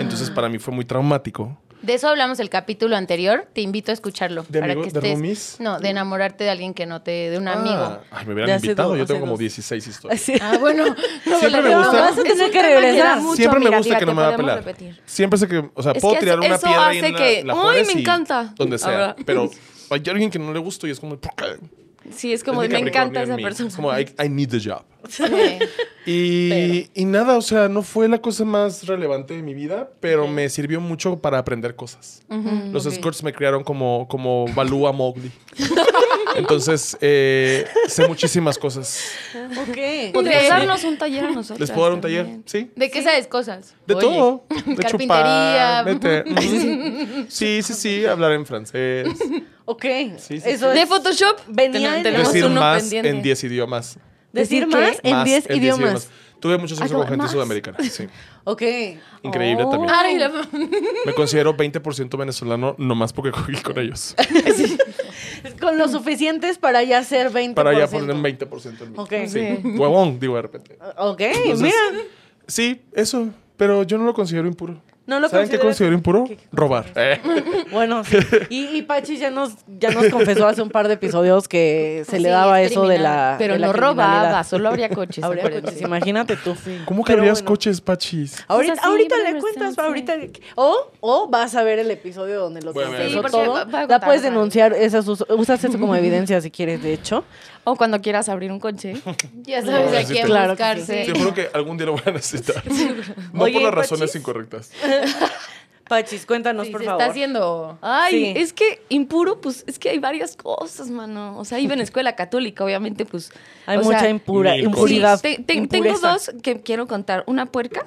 Entonces para mí fue muy traumático. De eso hablamos el capítulo anterior. Te invito a escucharlo. ¿De para amigo- que de estés. roomies? No, de enamorarte de alguien que no te. de un amigo. Ah, ay, me hubieran invitado. dos, Yo tengo como dos. 16 historias. Sí. Ah, bueno. Siempre me gusta. vas a tener que regresar. mucho, Siempre me gusta que no me va a pelar. repetir. Siempre sé que, o sea, Es puedo tirar una eso piedra hace en la, que, la "Ay, Juárez me y encanta". Donde sea. Pero hay alguien que no le gusto y es como, ¿por qué? Sí, es como, Es me encanta en esa mí. persona. Es como, I, I need the job. Sí. Y, y nada, o sea, no fue la cosa más relevante de mi vida, pero me sirvió mucho para aprender cosas. Los ok. escorts me criaron como, como Balú a Mowgli. Entonces, eh, sé muchísimas cosas. Ok. Podrías darnos un taller a nosotros. ¿Les puedo dar un taller? Sí. ¿De qué sabes cosas? De Oye. todo. De Carpintería. chupar, Sí, sí, sí. Hablar en francés. Ok. Sí, sí, Eso sí. De Photoshop. Venía ten- tenemos Decir uno más pendiente. en 10 idiomas. decir ¿Decir más en Más 10 idiomas. Tuve mucho sexo Ah, con gente más. sudamericana. Sí. Ok. Increíble Oh. también. Ay, la- Me considero 20% venezolano nomás porque cogí con ellos. Con lo suficientes para ya ser 20%. Para ya poner un 20% en mí. Ok. Sí. Huevón, digo de repente. Ok, Entonces, mira. Sí, eso. Pero yo no lo considero impuro. No lo ¿Saben qué considero impuro? ¿Qué- qué Robar. Eh. Bueno, sí. Y, y Pachi ya nos, ya nos confesó hace un par de episodios que se le Sí, daba es eso de la. Pero de la no robaba, solo habría coches. Habría coches, imagínate tú. ¿Cómo que habrías bueno. coches, pachis? Ahorita, O sea, sí, ahorita le cuentas, ahorita. O, o vas a ver el episodio donde lo ver. confesó Sí, todo. va- La puedes denunciar, esas, us- usas eso como evidencia si quieres, de hecho. O cuando quieras abrir un coche. Ya sabes a quién Claro buscarse. Te juro que algún día lo voy a necesitar. No Oye, por las ¿y razones Pachis? incorrectas. Pachis, cuéntanos, Sí, por se favor. está haciendo. Ay, Sí. es que impuro, pues es que hay varias cosas, mano. O sea, iba en escuela católica, obviamente, pues. Hay o mucha sea, impura, impuridad. Sí, te- te- tengo dos que quiero contar. Una puerca,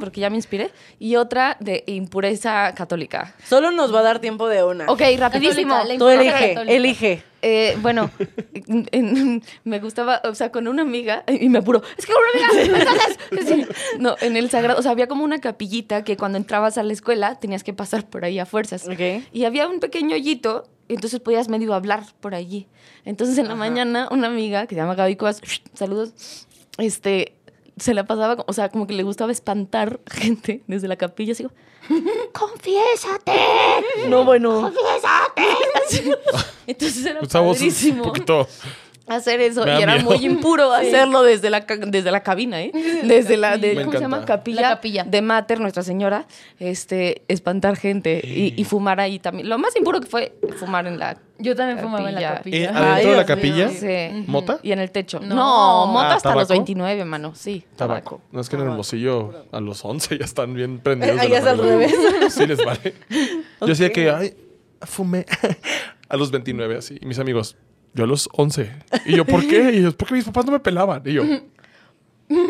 porque ya me inspiré, y otra de impureza católica. Solo nos va a dar tiempo de una. Ok, rapidísimo. Católica, Tú elige, Católica. elige. Eh, bueno, en- en- me gustaba, o sea, con una amiga, y me apuró, es que con una amiga, sí. no, en el sagrado, o sea, había como una capillita que cuando entrabas a la escuela tenías que pasar por ahí a fuerzas. Ok. Y había un pequeño hoyito, y entonces podías medio hablar por allí. Entonces en la mañana, una amiga que se llama Gaby Cuevas, saludos, este, se la pasaba, o sea, como que le gustaba espantar gente desde la capilla, así como, ¡confiésate! No, bueno. Así. Entonces era Estamos un padrísimo poquito. Hacer eso Me y era miedo. muy impuro hacerlo desde la desde la cabina, ¿eh? Desde la de, ¿cómo se llama? Capilla, La capilla. de Mater, Nuestra Señora, este espantar gente y, y fumar ahí también. Lo más impuro que fue fumar en la Yo también fumaba en la Capilla. Eh, Ay, ¿Adentro de la capilla? sí. ¿Mota? y en el techo. No. No, mota Ah, hasta los ¿tabaco? 29, mano. Sí, Tabaco. No es que en el Hermosillo a los 11 ya están bien prendidos. de Ahí es al revés. Sí les vale. Yo decía que, ay, fumé a los 29 así. Y mis amigos, yo a los 11. Y yo, ¿por qué? Y ellos, porque mis papás no me pelaban. Y yo,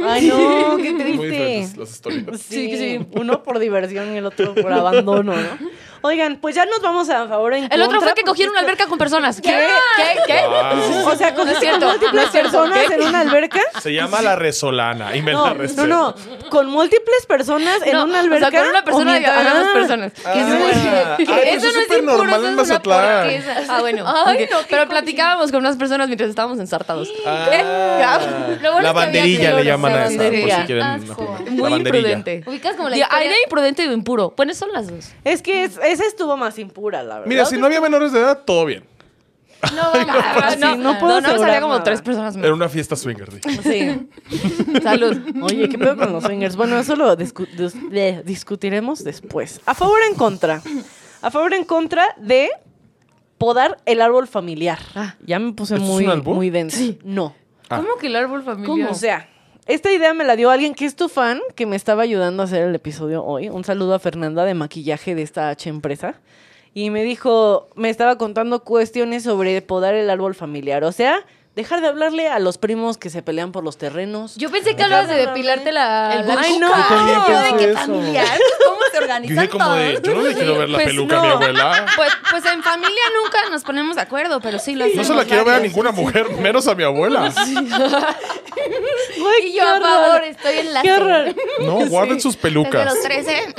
Ay, no, qué muy triste. las historias. Sí, Sí, sí. Uno por diversión y el otro por abandono, ¿no? Oigan, pues ya nos vamos a favor en El otro fue que cogieron una alberca con personas. ¿Qué? ¿Qué? ¿Qué? Wow. O sea, con No múltiples no personas en una alberca. Se llama La Resolana me No, no, no. Con múltiples personas en No, una o alberca. sea, con una persona o y más Ah, personas. Ah, eso- ah, pero eso es no es súper impuro, normal eso en Mazatlán. Ah, bueno. Ay, Pero platicábamos con unas personas mientras estábamos ensartados. Ah, bueno la banderilla le llaman a esa, por si quieren. Muy imprudente. Ubicas como la de imprudente y de impuro. Bueno, son las dos. Es que es- esa estuvo más impura, la verdad. Mira, si no había menores de edad, todo bien. No, vamos sí, no puedo no, no, asegurar había como nada. tres personas más. Era una fiesta swinger. di. Sí. Salud. Oye, ¿qué pedo con los swingers? Bueno, eso lo discu- dis- le- discutiremos después. A favor o en contra. A favor o en contra de podar el árbol familiar. Ah. Ya me puse ¿Esto es muy, un albur? muy denso. No. Ah. ¿Cómo que el árbol familiar? O sea, esta idea me la dio alguien que es tu fan, que me estaba ayudando a hacer el episodio hoy. Un saludo a Fernanda de maquillaje de esta H empresa. Y me dijo, me estaba contando cuestiones sobre podar el árbol familiar. O sea, dejar de hablarle a los primos que se pelean por los terrenos. Yo pensé que hablabas de depilarte la. El la Ay, no. Yo también Yo de qué eso. familiar. ¿Cómo se organizan dije como de, todos? yo no le quiero ver la Pues peluca a mi no. abuela. Pues, pues en familia nunca nos ponemos de acuerdo, pero sí lo No hacemos. se la quiero ver a varios. ninguna mujer, menos a mi abuela. Güey, Y qué yo a horror. favor, estoy en la. Qué horror. No, guarden sus Desde pelucas. los 13.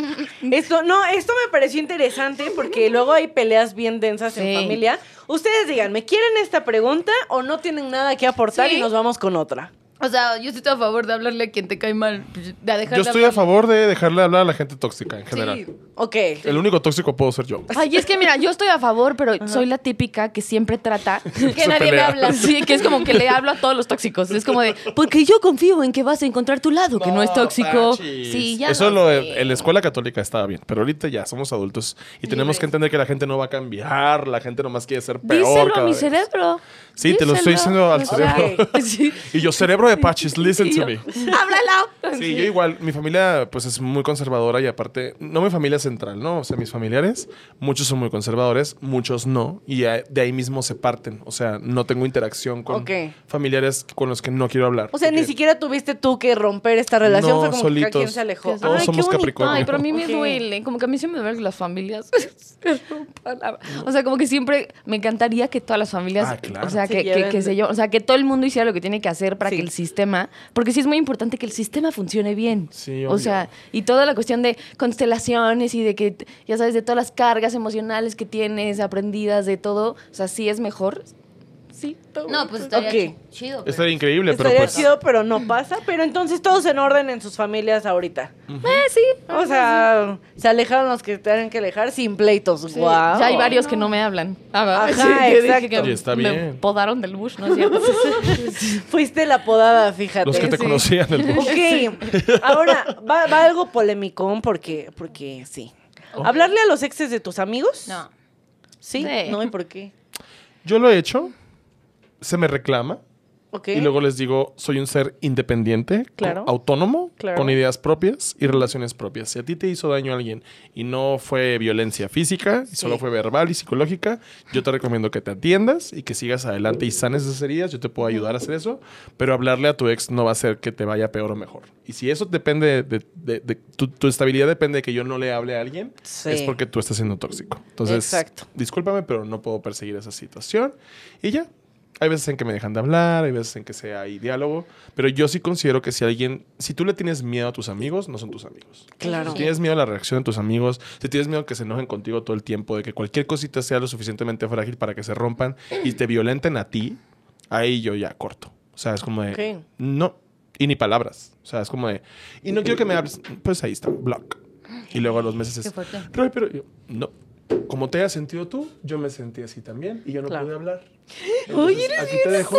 Esto, no, esto me pareció interesante porque luego hay peleas bien densas en familia. Ustedes díganme, ¿quieren esta pregunta o no tienen nada que aportar Sí. y nos vamos con otra? O sea, yo estoy a favor de hablarle a quien te cae mal. pues, De dejarle Yo estoy a favor de dejarle hablar a la gente tóxica en general. Sí. Ok. El único tóxico puedo ser yo. Ay, es que mira, yo estoy a favor, pero soy la típica que siempre trata. Que Se nadie me habla. Sí, que es como que le hablo a todos los tóxicos. Es como de, porque yo confío en que vas a encontrar tu lado, que no es tóxico. Pachis. Sí, ya Eso lo lo sé. de- en la escuela católica estaba bien, pero ahorita ya somos adultos y tenemos que entender que la gente no va a cambiar, la gente nomás quiere ser peor. Díselo a cada mi vez. cerebro. Sí, te lo estoy diciendo al cerebro. sí. Y yo, cerebro de Pachis, listen to me. Háblalo. Sí, yo igual, mi familia pues es muy conservadora y aparte, no mi familia central, ¿no? O sea, mis familiares, muchos son muy conservadores, muchos no, y de ahí mismo se parten. O sea, no tengo interacción con Ok. familiares con los que no quiero hablar. O sea, ni porque siquiera tuviste tú que romper esta relación. No, Fue como que solitos. quien se alejó. Todos Ay, somos. Capricornio. Ay, pero a mí me duele. Como que a mí sí me duele que las familias se rompan. la- O sea, como que siempre me encantaría que todas las familias, Ah, claro. o sea, Se que, que, que se yo, o sea, que todo el mundo hiciera lo que tiene que hacer para Sí. que el sistema, porque sí es muy importante que el sistema funcione bien. Sí, o sea, y toda la cuestión de constelaciones y de que, ya sabes, de todas las cargas emocionales que tienes aprendidas, de todo, o sea, sí es mejor. No, pues estaría Ok. chi- chido. pero- Estaría increíble, pero Estaría pues... chido, pero no pasa. Pero entonces todos en orden en sus familias ahorita. Eh, sí. O sea, se alejaron los que tienen que alejar sin pleitos. Sí, Guau. Ya hay varios que no me hablan. Ah, Ajá, que exacto. que Y está me bien. podaron del bush, ¿no es cierto? Fuiste la podada, fíjate. Los que te Sí. conocían del bus. Ok, ahora va, va algo polémico porque, porque sí. ¿Hablarle a los exes de tus amigos? No. ¿Sí? Sí. No, ¿y por qué? Yo lo he hecho, se me reclama, Ok. Y luego les digo, soy un ser independiente, Claro. autónomo, Claro. con ideas propias y relaciones propias. Si a ti te hizo daño a alguien y no fue violencia física, solo fue verbal y psicológica, yo te recomiendo que te atiendas y que sigas adelante y sanes esas heridas. Yo te puedo ayudar a hacer eso, pero hablarle a tu ex no va a hacer que te vaya peor o mejor. Y si eso depende de, de- de- tu, tu estabilidad depende de que yo no le hable a alguien, Sí. es porque tú estás siendo tóxico. Entonces, Exacto. discúlpame, pero no puedo perseguir esa situación. Y ya. Hay veces en que me dejan de hablar, hay veces en que sea hay diálogo, pero yo sí considero que si alguien, si tú le tienes miedo a tus amigos, no son tus amigos. Claro. Si tienes miedo a la reacción de tus amigos, si tienes miedo a que se enojen contigo todo el tiempo, de que cualquier cosita sea lo suficientemente frágil para que se rompan y te violenten a ti, ahí yo ya corto. O sea, es como de, Ok. no, y ni palabras. O sea, es como de, y no quiero que me hables, pues ahí está, block. Y luego a los meses Qué es. Roy, pero yo, no. Como te hayas sentido tú, yo me sentí así también y yo no Claro. pude hablar. Oye, eres aquí bien te dejo.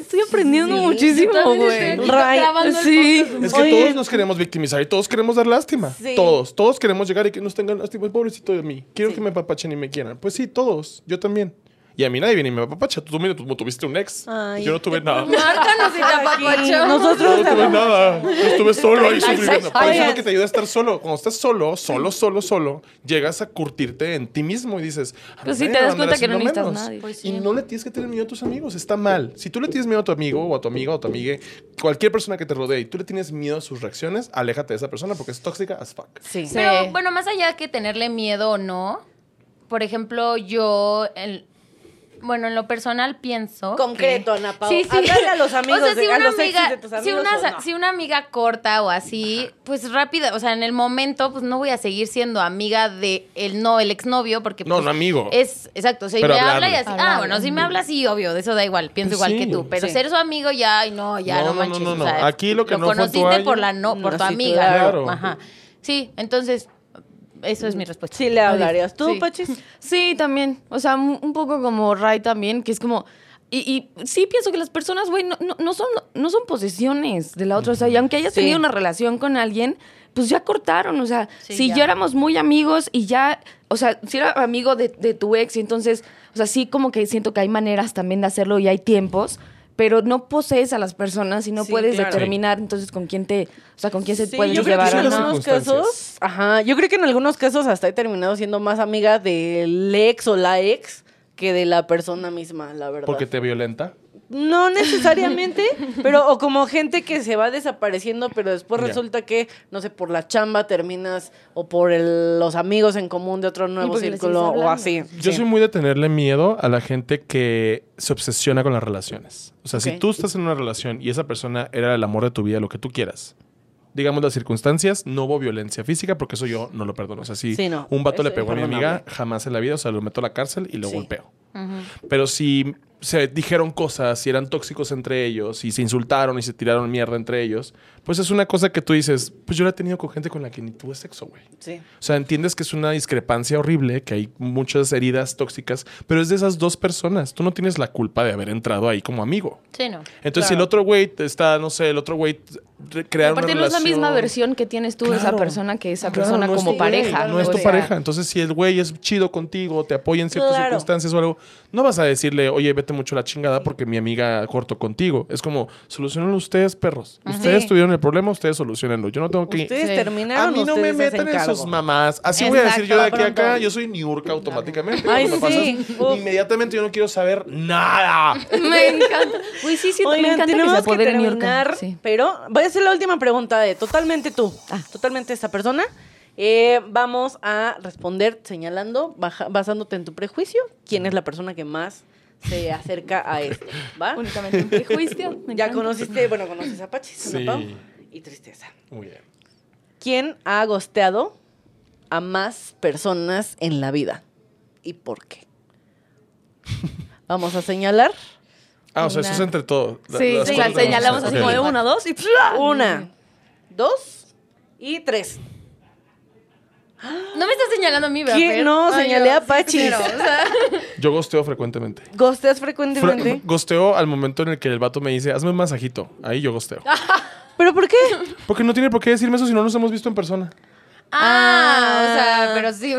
Estoy aprendiendo Sí, muchísimo, güey. el sí. Es que Oye. todos nos queremos victimizar y todos queremos dar lástima. Sí. Todos, todos queremos llegar y que nos tengan lástima. Pobrecito de mí. Quiero que me apapachen y me quieran. Pues sí, todos. Yo también. Y a mí nadie viene y me apapacha. Tú, mira, tú tuviste un ex. Ay. Yo no tuve nada. Márcanos y te Nosotros no tuve nada. Yo estuve solo ahí sufriendo. Por eso es lo que te ayuda a estar solo. Cuando estás solo, solo, solo, solo, llegas a curtirte en ti mismo y dices... "A Pues ver, sí, te das cuenta que no necesitas menos". nadie. Pues sí. Y no le tienes que tener miedo a tus amigos. Está mal. Si tú le tienes miedo a tu amigo o a tu amiga o a tu amiga, cualquier persona que te rodee y tú le tienes miedo a sus reacciones, aléjate de esa persona porque es tóxica as fuck. Sí. Sí. Pero bueno, más allá que tenerle miedo o no, por ejemplo, yo, el- bueno, en lo personal pienso. Concreto, que- Ana Pau. Sí, sí. Háblale a los amigos, o sea, de- si a una los amiga, de tus si una, o no. si una amiga corta o así, pues rápida, o sea, en el momento, pues no voy a seguir siendo amiga de el no, el exnovio, porque No, pues, no amigo. Es, exacto, o sea, y Pero me habla y así, ah, bueno, si me habla así, obvio, de eso da igual, pienso Pues igual sí. que tú, pero Sí. ser su amigo ya, ay, no, ya No, no, no, manches, no, no, o sea, no. Aquí lo que no fue tu conociste año- por la no, por No, tu sí, amiga, claro. ¿no? Ajá. Sí, entonces, eso es mi respuesta. Sí le hablarías. ¿Tú, Sí. Pachis? Sí, también. O sea, un poco como Ray también, que es como. Y, y sí pienso que las personas, güey, no, no, no son, no son posesiones de la otra. O sea, y aunque hayas Sí. tenido una relación con alguien, pues ya cortaron. O sea, Sí, si ya. ya éramos muy amigos y ya, o sea, si era amigo de, de tu ex, y entonces, o sea, sí como que siento que hay maneras también de hacerlo y hay tiempos. Pero no posees a las personas y no Sí, puedes claro. determinar entonces con quién te, o sea, con quién se Sí, puedes yo creo llevar que en no. algunos casos, ajá, yo creo que en algunos casos hasta he terminado siendo más amiga del ex o la ex que de la persona misma, la verdad. Porque te violenta. No necesariamente, pero o como gente que se va desapareciendo, pero después resulta que, no sé, por la chamba terminas o por el- los amigos en común de otro nuevo círculo o así. Yo Sí. soy muy de tenerle miedo a la gente que se obsesiona con las relaciones. O sea, si tú estás en una relación y esa persona era el amor de tu vida, lo que tú quieras. Digamos las circunstancias, no hubo violencia física porque eso yo no lo perdono. O sea, si Sí, no, un vato eso le pegó a mi amiga, jamás en la vida, o sea, lo meto a la cárcel y lo Sí. golpeo. Pero si se dijeron cosas y eran tóxicos entre ellos y se insultaron y se tiraron mierda entre ellos, pues es una cosa que tú dices, pues yo la he tenido con gente con la que ni tuve sexo, güey. Sí. O sea, entiendes que es una discrepancia horrible, que hay muchas heridas tóxicas, pero es de esas dos personas. Tú no tienes la culpa de haber entrado ahí como amigo. Sí, no. Entonces, si el otro güey está, no sé, el otro güey re- crear una Aparte no es la relación- misma versión que tienes tú de esa persona que esa Claro, persona no es como tu pareja. güey, No es o tu sea, pareja. Entonces, si el güey es chido contigo, te apoya en ciertas Claro. circunstancias o algo, no vas a decirle, oye, vete mucho la chingada porque mi amiga cortó contigo. Es como, solucionenlo ustedes, perros. Ustedes Sí. tuvieron el problema, ustedes solucionenlo. Yo no tengo que... Ustedes Sí. terminaron, A mí no me ustedes metan en sus mamás. Así voy a decir yo de aquí a acá. Yo soy Niurka automáticamente. Ay, Cuando sí. pasas, Uf. inmediatamente yo no quiero saber nada. Me encanta. Uy, sí, sí, me Oigan, encanta que tenemos se que, terminar, Sí. pero voy a hacer la última pregunta de totalmente tú, Ah. totalmente esta persona. Eh, vamos a responder señalando, baja- basándote en tu prejuicio, quién es la persona que más se acerca a esto, ¿va? Únicamente un prejuicio. Ya conociste, bueno, conoces a Pachi, Sí. Y Tristeza. Muy bien. ¿Quién ha gosteado a más personas en la vida? ¿Y por qué? Vamos a señalar. Ah, o sea, eso es entre todos. Sí, sí, señalamos así como de una, dos y ¡plá! Una, dos y tres. No me estás señalando a mí, ¿verdad? Fer? No, Ay, señalé yo, a sí, o sea, Yo gosteo frecuentemente. ¿Gosteas Fre- frecuentemente? gosteo al momento en el que el vato me dice, hazme un masajito. Ahí yo gosteo. ¿Pero por qué? Porque no tiene por qué decirme eso si no nos hemos visto en persona. ah, o sea, pero sí.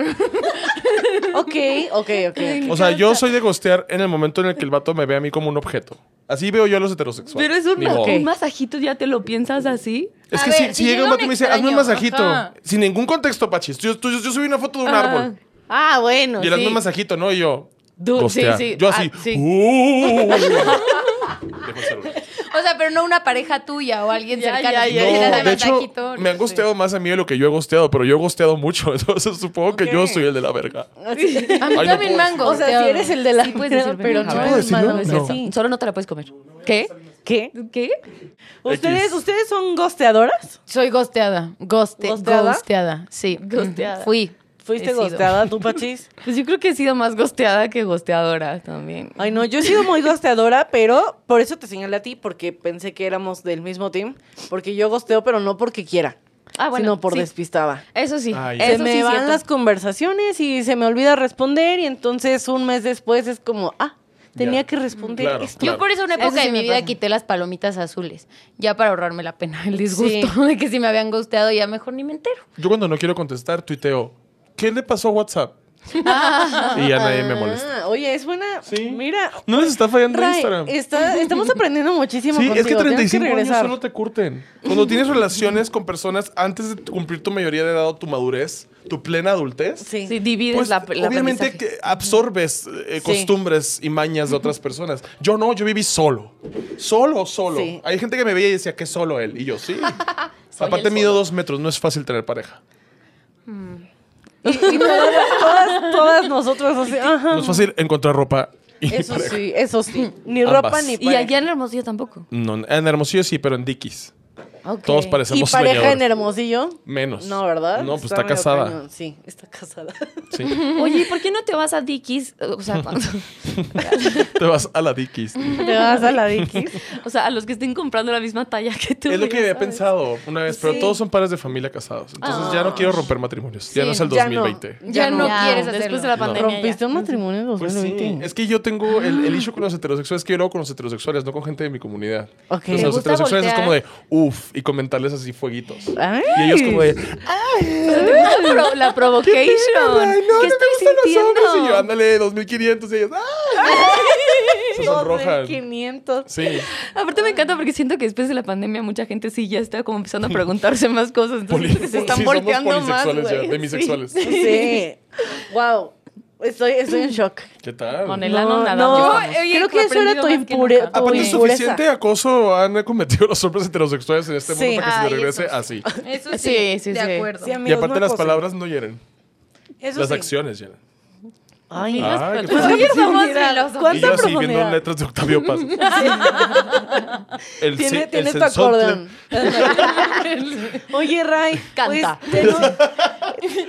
Ok, ok, ok. O sea, yo soy de gostear en el momento en el que el vato me ve a mí como un objeto. Así veo yo a los heterosexuales. Pero es un, Ni modo. Ok. un masajito, ¿ya te lo piensas así? Es A que ver, si, llega un vato y me dice, hazme un extraño, masajito. ajá. Sin ningún contexto, Pachis. Yo, tú- yo, yo subí una foto de un árbol. Ah, bueno, Y el hazme sí. un masajito, ¿no? Y yo. Du- gostear. sí, sí. Yo Ah, así. sí. "Uh". Dejo el celular. O sea, pero no una pareja tuya o alguien Ya, cercano. ya, ya. No, de hecho, me han gosteado más a mí de lo que yo he gosteado, pero yo he gosteado mucho. Entonces supongo que yo soy el de la verga. A mí Ay, no también me han O sea, si eres el de la Sí, puedes verga, decir pero no ¿Puedo es malo No. sí. Solo no te la puedes comer. ¿Qué? ¿Qué? ¿Qué? ¿Ustedes. ¿Ustedes son gosteadoras? Soy gosteada. Goste, ¿Gosteada? ¿Gosteada? Sí. Gosteada. Fui. ¿Fuiste gosteada tú, Pachis? Pues yo creo que he sido más gosteada que gosteadora también. Ay, no, yo he sido muy gosteadora, pero por eso te señalé a ti, porque pensé que éramos del mismo team. Porque yo gosteo, pero no porque quiera, Ah, bueno, sino por sí. despistada. Eso sí. Se Eso me sí, van cierto. las conversaciones y se me olvida responder y entonces un mes después es como, ah, tenía Ya. que responder Claro, esto. Yo por eso una Eso época sí de mi vida pasa. quité las palomitas azules. Ya para ahorrarme la pena, el disgusto Sí. de que si me habían gosteado ya mejor ni me entero. Yo cuando no quiero contestar, tuiteo, ¿qué le pasó a WhatsApp? y ya nadie me molesta. Ah, oye, es buena. Sí. Mira, No les está fallando Ray, Instagram. está- estamos aprendiendo muchísimo Sí, contigo. es que Tienes 35 años regresar. solo te curten. Cuando tienes relaciones con personas antes de cumplir tu mayoría de edad o tu madurez, tu plena adultez, Sí. Sí, divides pues la, la obviamente que absorbes eh, Sí. costumbres y mañas de otras personas. Yo no, yo viví solo. Solo, solo. Sí. Hay gente que me veía y decía que solo él. Y yo, sí. Aparte mido dos metros, no es fácil tener pareja. Y, y todas, todas, todas nosotros así, ajá. No es fácil encontrar ropa y Eso pareja. sí, eso sí. Ni Ambas. ropa ni Y pareja. allá en Hermosillo tampoco. No, en Hermosillo sí, pero en Dickies. Todos ¿Y parecemos pareja en. Hermosillo? Menos. No, ¿verdad? No, pues está, casada. cañón. Sí, está casada. Sí. Oye, ¿y por qué no te vas a Dickies? O sea, cuando- Te vas a la Dickies. ¿Te vas a la Dickies? o sea, a los que estén comprando la misma talla que tú. Es lo que había sabes. pensado una vez, pero Sí. todos son padres de familia casados. Entonces ya no quiero romper matrimonios. ya no es el ya no. 2020. Ya no Ya, quieres después hacerlo. de la No. pandemia. ya. ¿Rompiste un matrimonio en Pues sí, 2020? es que yo tengo el, el issue con los heterosexuales, que yo lo hago con los heterosexuales, no con gente de mi comunidad. Ok. Entonces, ¿Te los heterosexuales es como de uff y comentarles así fueguitos. Ay. Y ellos como de te gusta pro- la provocation. Ay, no, ¿Qué no me estoy gustan los sintiendo? hombres. Y yo, ándale, 2500 y ellos ¡ay! Se sonrojan. 500. Sí. Aparte me encanta porque siento que después de la pandemia mucha gente sí ya está como empezando a preguntarse más cosas. Entonces Poli- se están sí, somos volteando más, polisexuales ya, demisexuales. Sí. Wow. Estoy, estoy en shock. ¿Qué tal? Con el No, ano nada no. más. Yo, oye, Creo que eso era tu, impure, tu Aparte, impureza. suficiente acoso han cometido los hombres heterosexuales en este mundo Sí. para que se regrese eso así. Eso sí, Sí, sí, de sí. acuerdo. Sí, Y aparte no las palabras no hieren. Eso Las sí. acciones llenan. Ay, Ay, qué pues. Y ¿Cuánta yo así viendo letras de Octavio Paz. el Tiene, sí- tiene tu acordeón. Oye, Ray. Canta. pues, tenemos-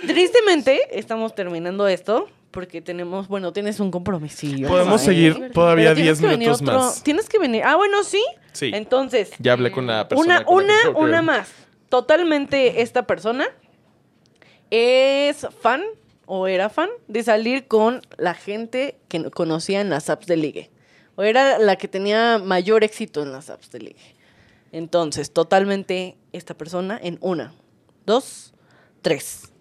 tristemente, estamos terminando esto, porque tenemos, bueno, tienes un compromisillo. Podemos seguir todavía Pero tienes 10 que venir minutos otro- más. Tienes que venir. Ah, bueno, sí. Sí. Entonces, Ya hablé con la persona. una, con la una, una más. Totalmente esta persona es fan o era fan de salir con la gente que no- conocía en las apps de ligue. O era la que tenía mayor éxito en las apps de ligue. Entonces, totalmente esta persona en una, dos, tres.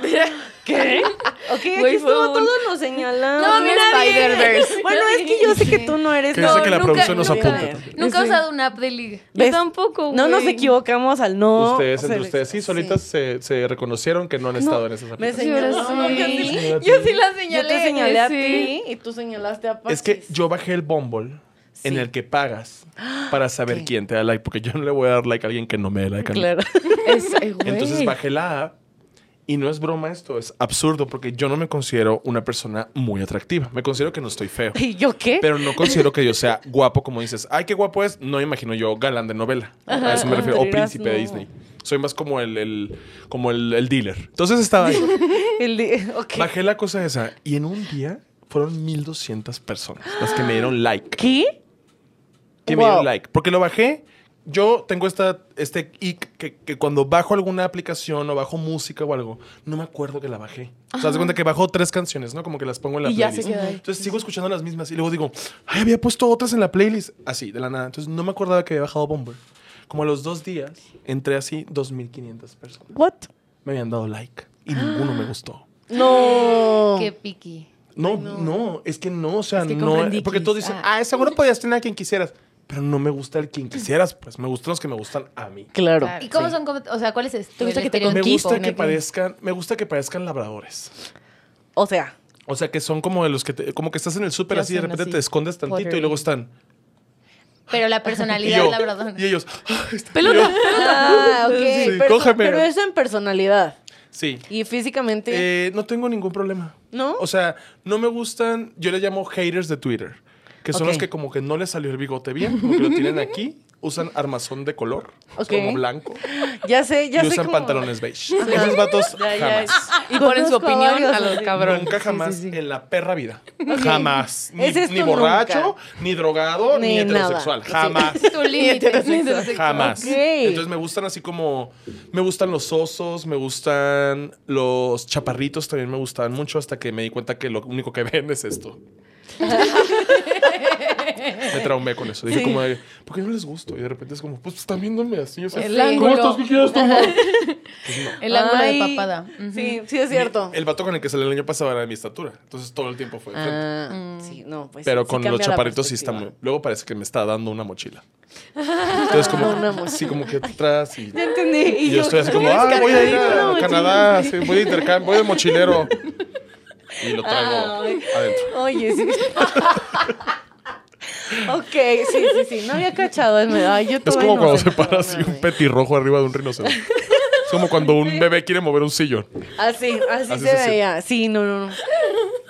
¿Qué? Ok, aquí Güey, estuvo un- todos nos señalando. No, mira, Spider-Verse. Bueno, es que yo sé que tú no eres... Dice que la nunca- producción nos nunca- apunta. Nunca he usado una app de liga. Yo tampoco, No nos güey. equivocamos al no. Ustedes, entre ustedes, sí, solitas Se, se reconocieron que no han estado en esas Me aplicaciones. señaló. sí. No, yo sí- Señaló. Yo sí la Yo señalé. te señalé a sí. ti y tú señalaste a Paxis. Es que yo bajé el Bumble en el que pagas para saber ¿Qué? quién te da like, porque yo no le voy a dar like a alguien que no me dé like a mí. Claro. Es- eh, güey. Entonces bajé la app y no es broma esto, es absurdo porque yo no me considero una persona muy atractiva. Me considero que no estoy feo. ¿Y yo qué? Pero no considero que yo sea guapo, como dices. Ay, qué guapo es. No me imagino yo galán de novela. a eso me refiero. O príncipe de. Disney. Soy más como el, el- como el, el dealer. Entonces estaba ahí. El. Bajé la cosa esa y en un día fueron 1200 personas las que me dieron like. ¿Qué? Que me dieron like. Porque lo bajé. Yo tengo esta, este ic que, que cuando bajo alguna aplicación o bajo música o algo, no me acuerdo que la bajé. O sea, haz de cuenta que bajo tres canciones, ¿no? Como que las pongo en la Y ya playlist. se queda ahí. Entonces sigo escuchando las mismas y luego digo, ay, había puesto otras en la playlist. Así, de la nada. Entonces no me acordaba que había bajado Bumble. Como a los dos días, entré así, 2.500 personas. What? Me habían dado like y ninguno me gustó. No. Qué piqui. No, no, es que no, o sea, Es que no. Porque todos dicen, Ah. ah, seguro podías tener a quien quisieras. Pero no me gusta el quien quisieras, pues me gustan los que me gustan a mí. Claro. ¿Y cómo son? O sea, ¿cuál es este? ¿Te gusta el que te Me gusta que parezcan, me gusta que parezcan labradores. O sea, O sea, que son como de los que te- como que estás en el súper así, de son repente así, te escondes tantito y luego están. Pero la Y, personalidad yo, labrador. y ellos. "Ah, Pelota. bien". ah, ok. Sí, pero, cógeme. pero eso en personalidad. Sí. Y físicamente. Eh, no tengo ningún problema. ¿No? O sea, no me gustan, yo le llamo haters de Twitter, que son los que como que no les salió el bigote bien, como que lo tienen aquí, usan armazón de color, como blanco, ya sé, ya y sé usan cómo- pantalones beige. Esos vatos Ya, ya. jamás. Y ponen su opinión varios a los cabrones. Nunca jamás sí, sí. en la perra vida. Jamás. Ni, es borracho, nunca. ni drogado, ni, Ni heterosexual. nada. Sí. Jamás. Tu límite. heterosexual. Jamás. Entonces me gustan así como. Me gustan los osos, me gustan los chaparritos, también me gustaban mucho hasta que me di cuenta que lo único que ven es esto. Me traumé con eso. Dije Sí. como de, ¿por qué no les gusto? Y de repente es como, pues están viéndome así. O sea, El ¿cómo ángulo. estás? ¿Qué quieres tomar? Pues no. El ángulo Ay, de papada. Sí, sí es cierto. El vato con el que salí el año pasado era de mi estatura. Entonces todo el tiempo fue de frente. Ah, sí, no, pues Pero sí, con los chaparritos sí está muy. Luego parece que me está dando una mochila. Entonces, como. Una mochila. Sí, como que atrás y. Ya entendí. Y yo estoy así como, ah, voy a ir a Canadá, sí, voy de intercambio, voy de mochilero. Y lo traigo Ay. adentro. Oye, sí. Ok, sí, sí, sí. No había cachado. Ay, yo Es como no cuando se para así un petirrojo arriba de un rinoceronte. Es como cuando un bebé quiere mover un sillón. Así, así, Así se se siente. veía. Sí, no, no, no.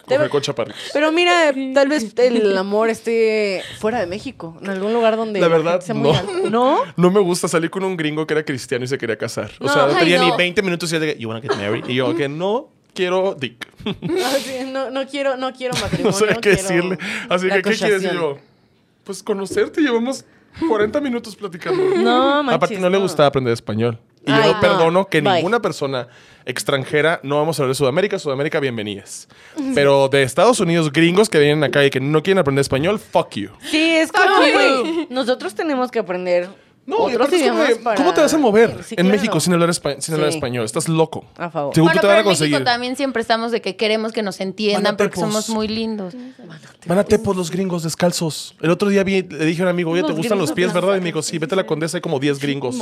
Coger con. Pero mira, tal vez el amor esté fuera de México, en algún lugar donde La verdad, gente sea muy no. ¿No? No me gusta salir con un gringo que era cristiano y se quería casar. O No. sea, no tenía ni no. 20 minutos y ya de que, you wanna get married? Y yo, que no quiero dick. No, no quiero, no quiero No matrimonio. sé qué decirle. Así que, ¿qué quieres? Yo, pues conocerte, llevamos 40 minutos platicando. No, manches, Aparte, no le gustaba aprender español. Y Ay, yo no. perdono que Bye. ninguna persona extranjera, no vamos a hablar de Sudamérica, Sudamérica, bienvenidas. Pero de Estados Unidos, gringos que vienen acá y que no quieren aprender español, fuck you. Sí, es como, güey, nosotros tenemos que aprender No, y otros aparte es como idiomas para... ¿Cómo te vas a mover Sí, en claro. México sin hablar, espa- sin hablar Sí. español? Estás loco. A favor. Seguro Bueno, que te van a en México conseguir. también siempre estamos de que queremos que nos entiendan porque Manatepos. somos muy lindos. Van a tepos los gringos descalzos. El otro día vi- le dije a un amigo, oye, ¿te Los gustan los gringos pies, verdad? Y me dijo, sí, vete a la condesa, hay como 10 gringos.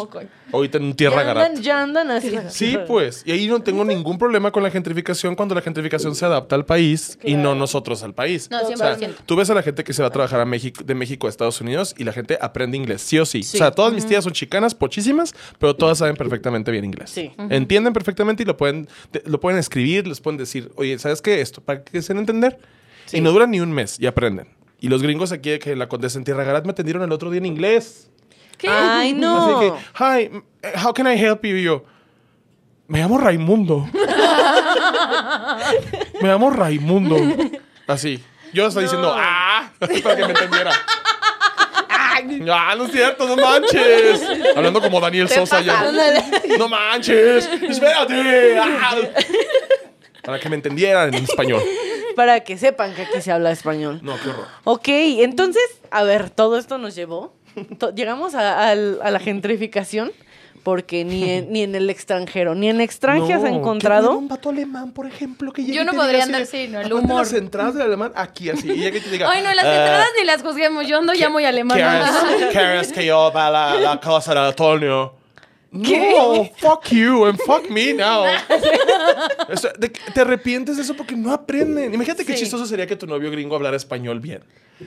Ahorita en Tierra ya Garat. andan, ya andan así. Sí, pues. Y ahí no tengo ningún problema con la gentrificación cuando la gentrificación se adapta al país y no nosotros al país. No, O sea, 100%. tú ves a la gente que se va a trabajar a México, de México a Estados Unidos y la gente aprende inglés, sí o sí. Sí. O sea, todas mis tías son chicanas, pochísimas, pero todas saben perfectamente bien inglés. Sí. Entienden perfectamente y lo pueden, lo pueden escribir, les pueden decir, oye, ¿sabes qué? Esto, para que se entender. Sí. Y no duran ni un mes y aprenden. Y los gringos aquí, que la condesa en Tierra Garat, me atendieron el otro día en inglés. Ay, no. Así que, hi, how can I help you? Y yo, me llamo Raimundo. Me llamo Raimundo. Así. Yo estaba diciendo, ¡ah! Para que me entendiera. Ah, no es cierto, no manches. Hablando como Daniel Sosa ya. No manches. Espérate. Ah. Para que me entendieran en español. Para que sepan que aquí se habla español. No, qué horror. Ok, entonces, a ver, todo esto nos llevó. llegamos a la gentrificación porque ni en, ni en el extranjero, ni en extranjeras No, ha qué encontrado. Un vato alemán, por ejemplo, que Yo no podría andar ¿no? El humor. las entradas del alemán, aquí así. Y ya que te diga. Ay, no, las "Eh, entradas ni las juzguemos. Yo ando ya muy alemana. ¿Quieres, quieres que yo vaya a la, la casa de Antonio? ¿Qué? No, fuck you and fuck me now. O sea, te arrepientes de eso porque no aprenden. Imagínate qué Sí. chistoso sería que tu novio gringo hablara español bien.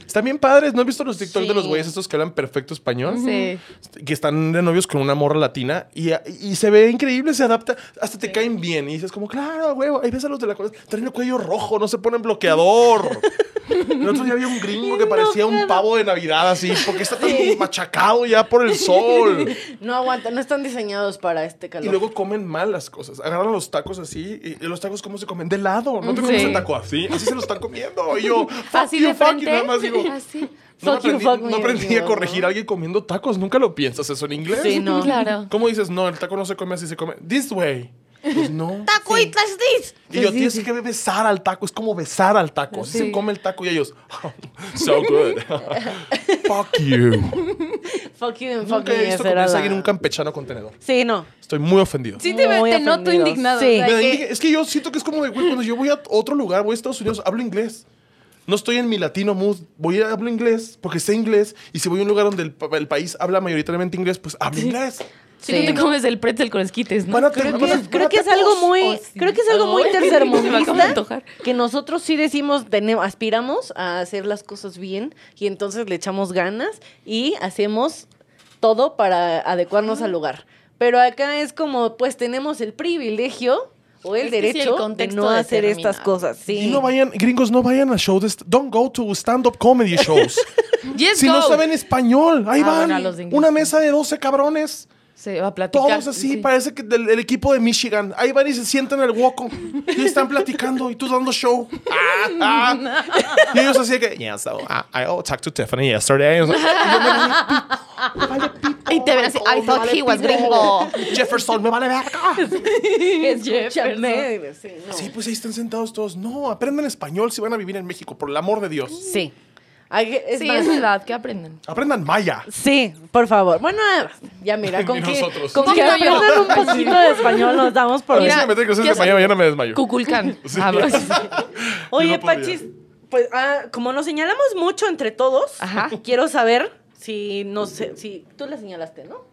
Están bien padres. ¿No has visto los TikTok de los güeyes estos que hablan perfecto español? Sí. Que están de novios con una morra latina y, y se ve increíble, se adapta, hasta te caen bien. Y dices como, claro, güey, ahí ves a los de la cosa, traen el cuello rojo, no se ponen bloqueador. El otro día había un gringo que parecía un pavo de Navidad así, porque está tan machacado ya por el sol. No aguantan, no están diseñados para este Y calor. luego comen mal las cosas. Agarran los tacos así. Y y los tacos, ¿cómo se comen? De lado. No te comes el taco así. Así se lo están comiendo. Y yo, fuck frente. Nada más digo, Así. no Fuck you, aprendí, fuck no aprendí a corregir ¿no? a alguien comiendo tacos. Nunca lo piensas eso en inglés. Sí, no. Claro. ¿Cómo dices? No, el taco no se come así, se come this way. Pues no. Taco it like this. Y yo, tienes que besar al taco. Es como besar al taco. Así se Sí. come el taco y ellos, "Oh, so good. fuck you. Fuck you and fuck me, comer la- seguir un campechano contenedor. Sí, no. Estoy muy ofendido. Sí, te, Muy te noto indignado. Sí. o sea, que- Es que yo siento que es como de, güey, cuando yo voy a otro lugar, voy a Estados Unidos, hablo inglés. No estoy en mi latino mood, voy a hablo inglés porque sé inglés. Y si voy a un lugar donde el, pa- el país habla mayoritariamente inglés, pues hablo inglés. Si no te comes el pretzel con esquites, ¿no? A Creo que, es, creo que es algo muy, Oh, sí. creo que es algo muy acaba de tercermundista antojar. que nosotros sí decimos, tenemos, aspiramos a hacer las cosas bien y entonces le echamos ganas y hacemos todo para adecuarnos al lugar. Pero acá es como, pues tenemos el privilegio o el Es que sí, el derecho de no hacer determina. estas cosas. Sí. Y no vayan, gringos, no vayan a shows. Don't go to stand-up comedy shows. Yes, si no saben español, ahí Ah, van. bueno, una mesa de 12 cabrones. Se va a platicar. Todos así, sí. parece que del el equipo de Michigan. Ahí van y se sientan en el hueco. Y están platicando y tú dando show. Ah, ah. Y ellos así de que, yeah, so I, I talked to Tiffany yesterday. Y yo me vale, vale, pito, Y te ven así, I thought vale, he was pito. gringo. Jefferson, me vale verga. Escúchame. Sí, no. Sí, pues ahí están sentados todos. No, aprendan español si van a vivir en México, por el amor de Dios. Sí. Es Sí, más- es verdad, que aprenden. Aprendan maya. Sí, por favor. Bueno, ya mira, con Y que, nosotros. con Sí, que aprendan un poquito de español nos damos por A mí bien. si me meten clases ¿qué de hace? mañana, mañana me desmayo. Cuculcán. Ah, bro. Oye, no. Pachis, pues ah, como nos señalamos mucho entre todos, Ajá. quiero saber si no sé, si tú la señalaste, ¿no?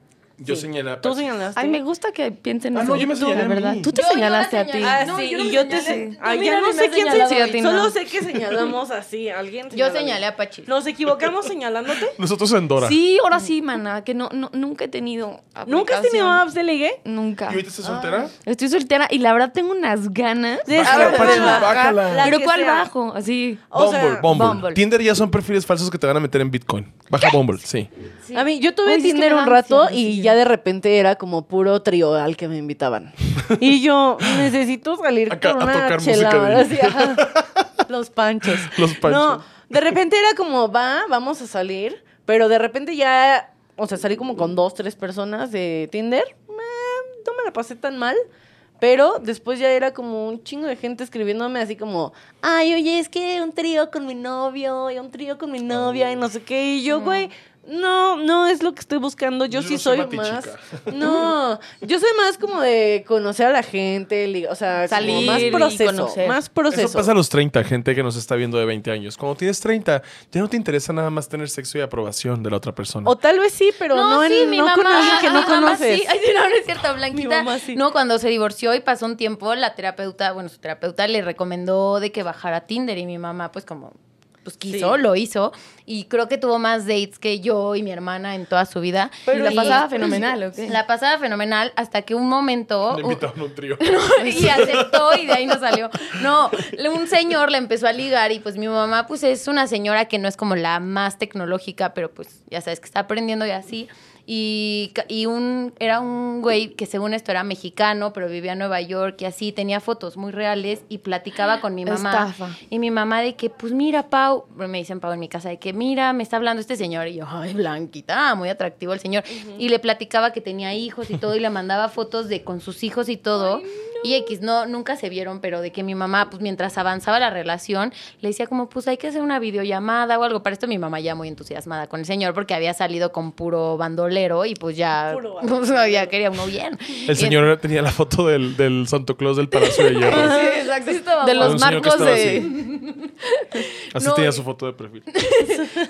Yo Sí. señalé a Tú Pachi. señalaste. Ay, me gusta que piensen Ah, eso. no, yo me Tú, señalé a verdad. mí. Tú te Yo- yo la señalaste a ti. Ah, No, sí, yo y yo te señalé. se... Tú Ay, ya no sé quién señalaste. se... Sí, a ti Solo sé que señalamos así, alguien Yo señaló. señalé a Pachis. ¿Nos equivocamos señalándote? Nosotros en Dora. Sí, ahora sí, mana, que no, no, nunca he tenido ¿Nunca has tenido apps de ligue? Nunca. ¿Y ahorita estás soltera? Estoy soltera y la verdad tengo unas ganas. De Bájala, Pachi, bájala. la Pero ¿cuál bajo? Así. Bumble. Tinder ya son perfiles falsos que te van a meter en Bitcoin. Baja Bumble, sí. A mí, yo tuve Tinder un rato y sí. Ya de repente era como puro trío al que me invitaban. Y yo necesito salir con a una tocar música chelada, de- así, ajá. Los panchos. Los panchos. No, de repente era como, va, vamos a salir, pero de repente ya, o sea, salí como con dos, tres personas de Tinder. Eh, no me la pasé tan mal. Pero después ya era como un chingo de gente escribiéndome así como, ay, oye, es que un trío con mi novio y un trío con mi novia y no sé qué. Y yo, güey, no, no es lo que estoy buscando. Yo, Yo sí no soy soy más. No, yo soy más como de conocer a la gente, o sea, Salir más y proceso. conocer. Más proceso. Eso pasa a los 30, gente que nos está viendo de 20 años. Cuando tienes 30, ya no te interesa nada más tener sexo y aprobación de la otra persona. O tal vez sí, pero no, en, sí, mi no mamá, con alguien que no mi mamá conoces. sí. Ay, no, no es cierto, Blanquita. Mi mamá sí. No, cuando se divorció y pasó un tiempo, la terapeuta, bueno, su terapeuta le recomendó de que bajara Tinder y mi mamá, pues como, pues quiso, Sí. lo hizo. Y creo que tuvo más dates que yo y mi hermana en toda su vida. Pero la pasaba fenomenal, ¿o qué? La pasaba fenomenal hasta que un momento... Le invitaron a un trío. y aceptó y de ahí no salió. No, un señor le empezó a ligar y pues mi mamá pues es una señora que no es como la más tecnológica, pero pues ya sabes que está aprendiendo y así. Y, y un, era un güey que según esto era mexicano, pero vivía en Nueva York y así, tenía fotos muy reales y platicaba con mi mamá. Estafa. Y mi mamá de que, pues mira, Pau, me dicen Pau en mi casa, de que mira, me está hablando este señor. Y yo, ay, Blanquita, muy atractivo el señor. Y le platicaba que tenía hijos y todo, y le mandaba fotos de con sus hijos y todo. Y X, no, nunca se vieron, pero de que mi mamá, pues mientras avanzaba la relación, le decía como, pues hay que hacer una videollamada o algo. Para esto mi mamá ya muy entusiasmada con el señor, porque había salido con puro bandolero y pues ya, Puro ya quería uno bien. El señor tenía la foto del, del Santo Claus del Palacio de Hierro. Sí, exacto. De los marcos de. Así No, tenía su foto de perfil.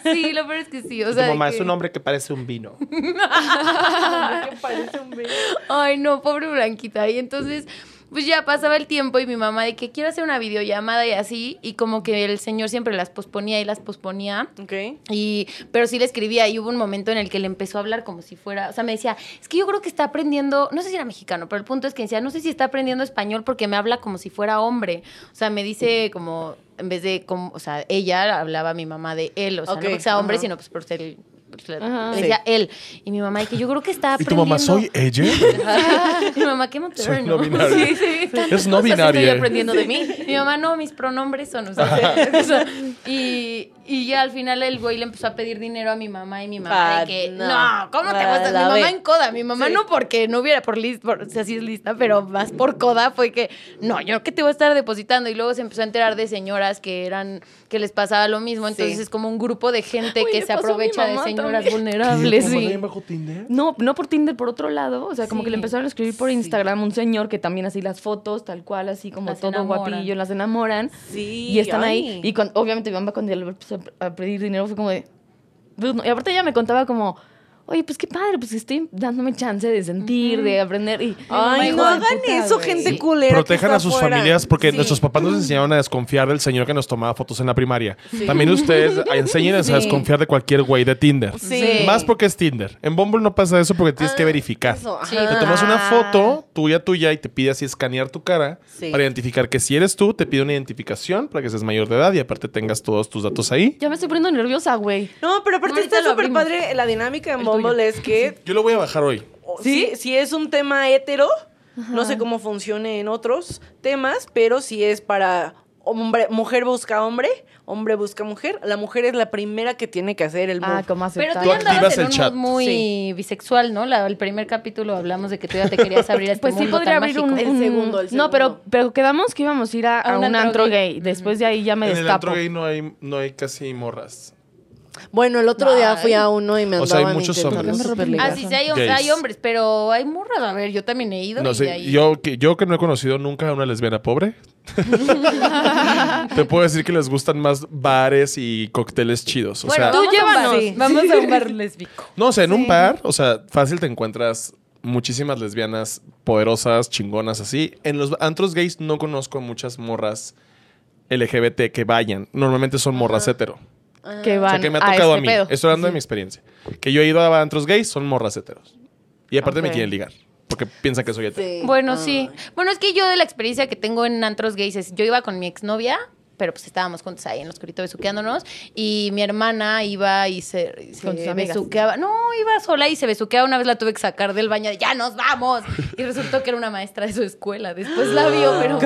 Sí, lo peor es que sí. O sea, mamá que- es un hombre que parece un vino. que parece un bebé. Ay, no, pobre Blanquita. Y entonces, pues ya pasaba el tiempo y mi mamá de que quiero hacer una videollamada y así. Y como que el señor siempre las posponía y las posponía. Ok. Y, pero sí le escribía y hubo un momento en el que le empezó a hablar como si fuera, o sea, me decía, es que yo creo que está aprendiendo, no sé si era mexicano, pero el punto es que decía, no sé si está aprendiendo español porque me habla como si fuera hombre. O sea, me dice como, en vez de, como, o sea, ella hablaba a mi mamá de él, o sea, Ok, no porque sea hombre, ajá. sino pues por ser, pues, le- Ajá. le decía él. Y mi mamá, y que yo creo que está ¿Y tu aprendiendo. mamá, soy ella? mi mamá, qué Soy moderno. no binario. Sí, sí, Es no binaria. Estoy aprendiendo de mí. Mi mamá, no, mis pronombres son, o sea, o sea, y, y ya al final el güey le empezó a pedir dinero a mi mamá y mi mamá Ah, de que, no. no, ¿cómo te Ah, gusta? Mi mamá ve. en coda, mi mamá Sí. no porque no hubiera por lista, por, o sea, sí es lista, pero más por coda fue que, no, yo que te voy a estar depositando y luego se empezó a enterar de señoras que eran, que les pasaba lo mismo, entonces Sí. es como un grupo de gente que se aprovecha de señoras también. vulnerables. ¿Tu sí. bajo Tinder? No, no por Tinder, por otro lado. O sea, como Sí. que le empezaron a escribir por Instagram un señor que también así las fotos, tal cual, así como Las todo enamoran. guapillo, las enamoran. Sí. y están ay. ahí. Y cuando- obviamente mi mamá cuando le empezó a pedir dinero fue como de... "Pues no". Y aparte ella me contaba como... Oye, pues qué padre, pues estoy dándome chance de sentir, de aprender. Y, Ay, no hagan puta, eso, gente Sí. culera. Protejan a sus familias porque Sí. nuestros papás nos enseñaron a desconfiar del señor que nos tomaba fotos en la primaria. También ustedes enseñen Sí. a desconfiar de cualquier güey de Tinder. Sí. Más porque es Tinder. En Bumble no pasa eso porque tienes que Ah, verificar. Te tomas una Ah. foto tuya, tuya y te pide así escanear tu cara Sí. para identificar que si eres tú, te pide una identificación para que seas mayor de edad y aparte tengas todos tus datos ahí. Ya me estoy poniendo nerviosa, güey. No, pero aparte Ahorita está súper padre. La dinámica en El es que Yo lo voy a bajar hoy. ¿Sí? si, si es un tema hetero, no sé cómo funcione en otros temas, pero si es para hombre, mujer busca hombre, hombre busca mujer, la mujer es la primera que tiene que hacer el move. Ah, como Pero tú ya andabas en el un chat. muy Sí. bisexual, ¿no? La- el primer capítulo hablamos de que tú ya te querías abrir este Pues sí podría tan abrir mágico. un, El un- segundo, el No, pero, segundo. pero quedamos que íbamos a ir a, A a un un, antro antro gay. gay. Después de ahí ya me en el destapo. antro gay no hay, no hay casi morras. Bueno, el otro día fui a uno y me O sea, hay andaban muchos intentando hombres. Ah, sí, sí, hay, Gays. hay hombres, pero hay morras. A ver, yo también he ido. No y sé, ahí- yo que, yo que no he conocido nunca a una lesbiana pobre. Te puedo decir que les gustan más bares y cócteles chidos. O Bueno, sea, tú vamos a un bar. llévanos. Sí. Vamos a un bar lésbico. no, o sea, en un bar, o sea, fácil te encuentras muchísimas lesbianas poderosas, chingonas así. En los antros gays no conozco muchas morras LGBT que vayan. Normalmente son morras hetero. Que O van sea, que me ha a tocado a, este mí. pedo. Estoy hablando de mi experiencia. Que yo he ido a antros gays, son morras heteros. Y aparte me Ok. quieren ligar. Porque piensan que soy hetero. Sí. Bueno, Ah. sí. Bueno, es que yo de la experiencia que tengo en antros gays es, yo iba con mi exnovia, pero pues estábamos juntos ahí en los oscurito besuqueándonos, y mi hermana iba y se, y se Con sus amigas. besuqueaba. No, iba sola y se besuqueaba. Una vez la tuve que sacar del baño de, ¡ya nos vamos! Y resultó que era una maestra de su escuela. Después la vio, pero...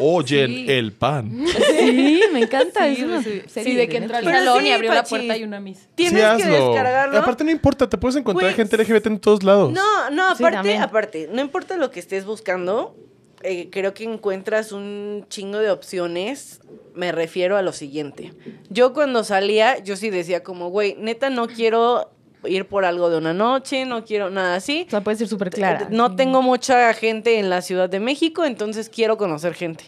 Oye, Sí. el pan. Sí, me encanta. Sí, una sí, de que entró al Pero salón sí, y abrió la puerta y una miss. Tienes Sí, que descargarlo. Aparte no importa, te puedes encontrar Güey, gente LGBT en todos lados. No, no, aparte, aparte, no importa lo que estés buscando, eh, creo que encuentras un chingo de opciones. Me refiero a lo siguiente. Yo cuando salía, yo sí decía como, güey, neta no quiero ir por algo de una noche, no quiero nada así. O sea, puede ser súper clara. No sí. tengo mucha gente en la Ciudad de México, entonces quiero conocer gente.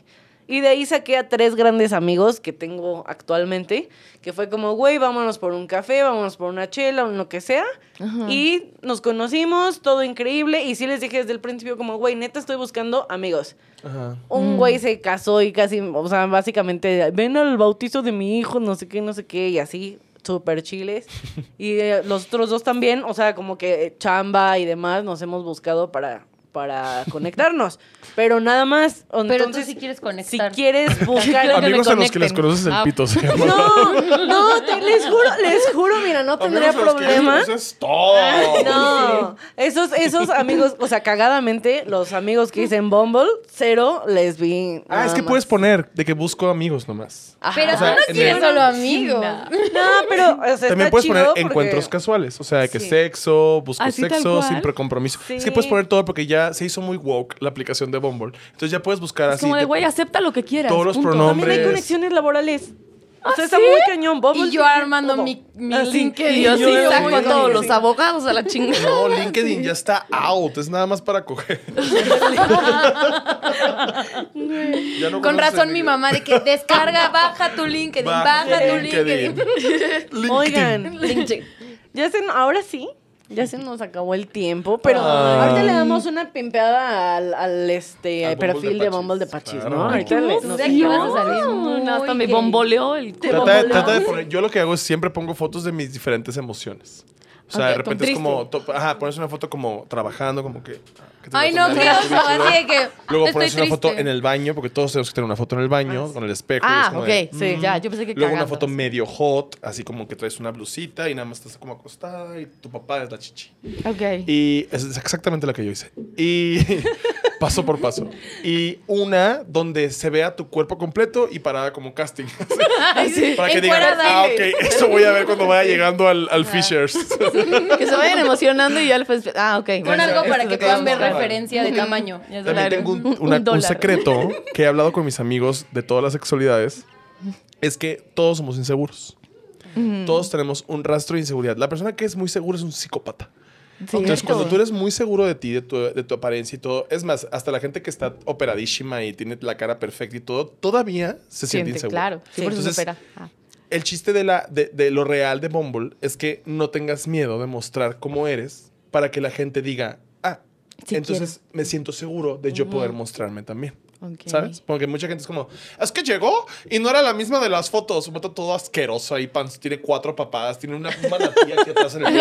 Y de ahí saqué a tres grandes amigos que tengo actualmente, que fue como, güey, vámonos por un café, vámonos por una chela, o lo que sea. Ajá. Y nos conocimos, todo increíble. Y sí les dije desde el principio como, güey, neta estoy buscando amigos. Ajá. Un güey se casó y casi, o sea, básicamente, ven al bautizo de mi hijo, no sé qué, no sé qué, y así, súper chiles. y eh, los otros dos también, o sea, como que chamba y demás, nos hemos buscado para, para conectarnos. Pero nada más. Pero tú entonces, sí quieres si conectar. quieres buscar. Amigos a los que les conoces el Ah. pito. se llama. No, no, te- les juro, les juro, mira, no tendría Amigos a los que les problema. todo. No, esos, esos amigos, o sea, cagadamente, los amigos que hice en Bumble, cero les vi. Ah, es que más. puedes poner de que busco amigos nomás. Ajá. Pero O sea, tú no quieres el- solo amigos. No, pero, o sea, También está puedes poner porque- encuentros casuales, o sea, de que Sí. sexo, busco Así sexo, sin precompromiso. Es Sí. que puedes poner todo porque ya se hizo muy woke la aplicación de Bumble. Entonces ya puedes buscar Es así como de, güey, acepta lo que quieras. todos los punto. pronombres. También hay conexiones laborales. O sea, ¿Ah, está sí? muy cañón. Bumble Y yo armando todo. mi, mi Así. LinkedIn. Y yo sí saco a todos los abogados a la chingada. No, LinkedIn ya está out, es nada más para coger. No Con razón mi mamá de que descarga, baja tu LinkedIn, baja, tu LinkedIn. LinkedIn. Oigan, LinkedIn. ya se, ahora sí, ya se nos acabó el tiempo, pero Ah. ahorita le damos una pimpeada al, al, este Al perfil de Bumble de Pachis, claro. ¿no? Ahorita le-. No, hasta me bomboleó el Trata, de- trata de poner, yo lo que hago es siempre pongo fotos de mis diferentes emociones. O sea, de repente es como, to- ajá, pones una foto como trabajando, como que... ah, que Ay, no, qué oso, así de que Luego pones una foto en el baño, porque todos tenemos que tener una foto en el baño, con el espejo. y es Ah, como ok. de, Sí, ya, yo pensé que Luego una foto medio hot, así como que traes una blusita y nada más estás como acostada y tu papá es la chichi. Ok. Y es exactamente lo que yo hice. Y paso por paso. Y una donde se vea tu cuerpo completo y parada como casting. Para que digan, ah, ok, eso voy a ver cuando vaya llegando al, al Fishers. Que se vayan emocionando y ya después. Ah, ok. Bueno, algo para que puedan ver referencia de tamaño. Ya También sabes. tengo un, una- secreto que he hablado con mis amigos de todas las sexualidades. Es que todos somos inseguros. Todos tenemos un rastro de inseguridad. La persona que es muy segura es un psicópata. Entonces, cuando tú eres muy seguro de ti, de tu, de tu apariencia y todo, es más, hasta la gente que está operadísima y tiene la cara perfecta y todo, todavía se siente, Siente, insegura. claro. Sí, por eso se Entonces, opera. Ah. El chiste de, la, de, de lo real de Bumble es que no tengas miedo de mostrar cómo eres para que la gente diga, ah, entonces me siento seguro de yo poder mostrarme también. ¿Sabes? Porque mucha gente es como, es que llegó y no era la misma de las fotos. Un vato todo asqueroso ahí, pan, tiene cuatro papadas, tiene una manatí aquí atrás en el de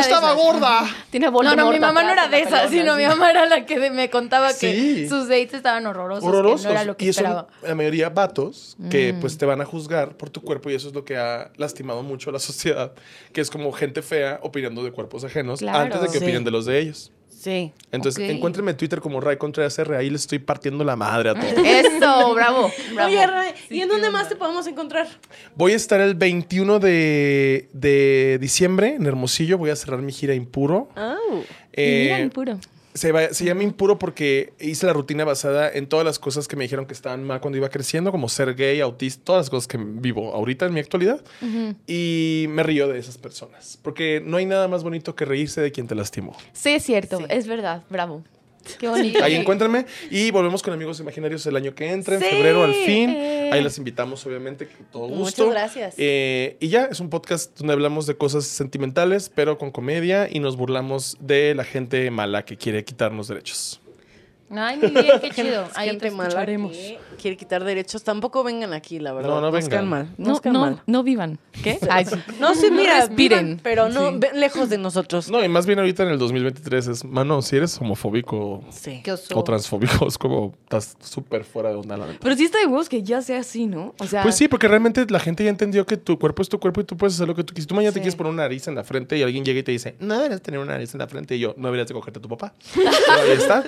Estaba gorda. Tiene No, no, mi mamá no era de esas, sino mi mamá era la que me contaba Sí. que sus dates estaban horrorosos, horrorosos. que no era lo que y son esperaba. la mayoría vatos que Mm. pues te van a juzgar por tu cuerpo y eso es lo que ha lastimado mucho a la sociedad, que es como gente fea opinando de cuerpos ajenos Claro. antes de que Sí. opinen de los de ellos. Sí. Entonces, Ok. encuéntrenme en Twitter como Ray Contreras R, ahí le estoy partiendo la madre a todos. Eso, bravo. bravo. Oye, Ray, ¿y en dónde más te podemos encontrar? Voy a estar el 21 de, de diciembre en Hermosillo, voy a cerrar mi gira Impuro. Oh. Eh, Mira, impuro. Se, va- se llama Impuro porque hice la rutina basada en todas las cosas que me dijeron que estaban mal cuando iba creciendo, como ser gay, autista, todas las cosas que vivo ahorita en mi actualidad. Y me río de esas personas. Porque no hay nada más bonito que reírse de quien te lastimó. Sí, es cierto. Sí. Es verdad. Bravo. Qué bonito. Ahí encuéntrenme y volvemos con Amigos Imaginarios el año que entra, en Sí. febrero al fin. Eh. Ahí las invitamos, obviamente, con todo Muchas gusto. gracias. Eh, y ya, es un podcast donde hablamos de cosas sentimentales, pero con comedia y nos burlamos de la gente mala que quiere quitarnos derechos. Ay, muy bien, qué chido. Ahí te escucharemos. Quiere quitar derechos. Tampoco vengan aquí, la verdad. No, no vengan. mal. No, no, mal. no vivan. ¿Qué? Ay, sí. No, sí, mira, vivan, pero no Sí. ven lejos de nosotros. No, y más bien ahorita en el 2023 es, mano, si eres homofóbico Sí. O transfóbico, es como, estás súper fuera de onda, la neta. Pero sí está de huevos que ya sea así, ¿no? O sea. Pues sí, porque realmente la gente ya entendió que tu cuerpo es tu cuerpo y tú puedes hacer lo que tú quieras. Si tú mañana te quieres poner una nariz en la frente y alguien llega y te dice, no deberías tener una nariz en la frente, y yo, no deberías de cogerte a tu papá. Pero ahí está.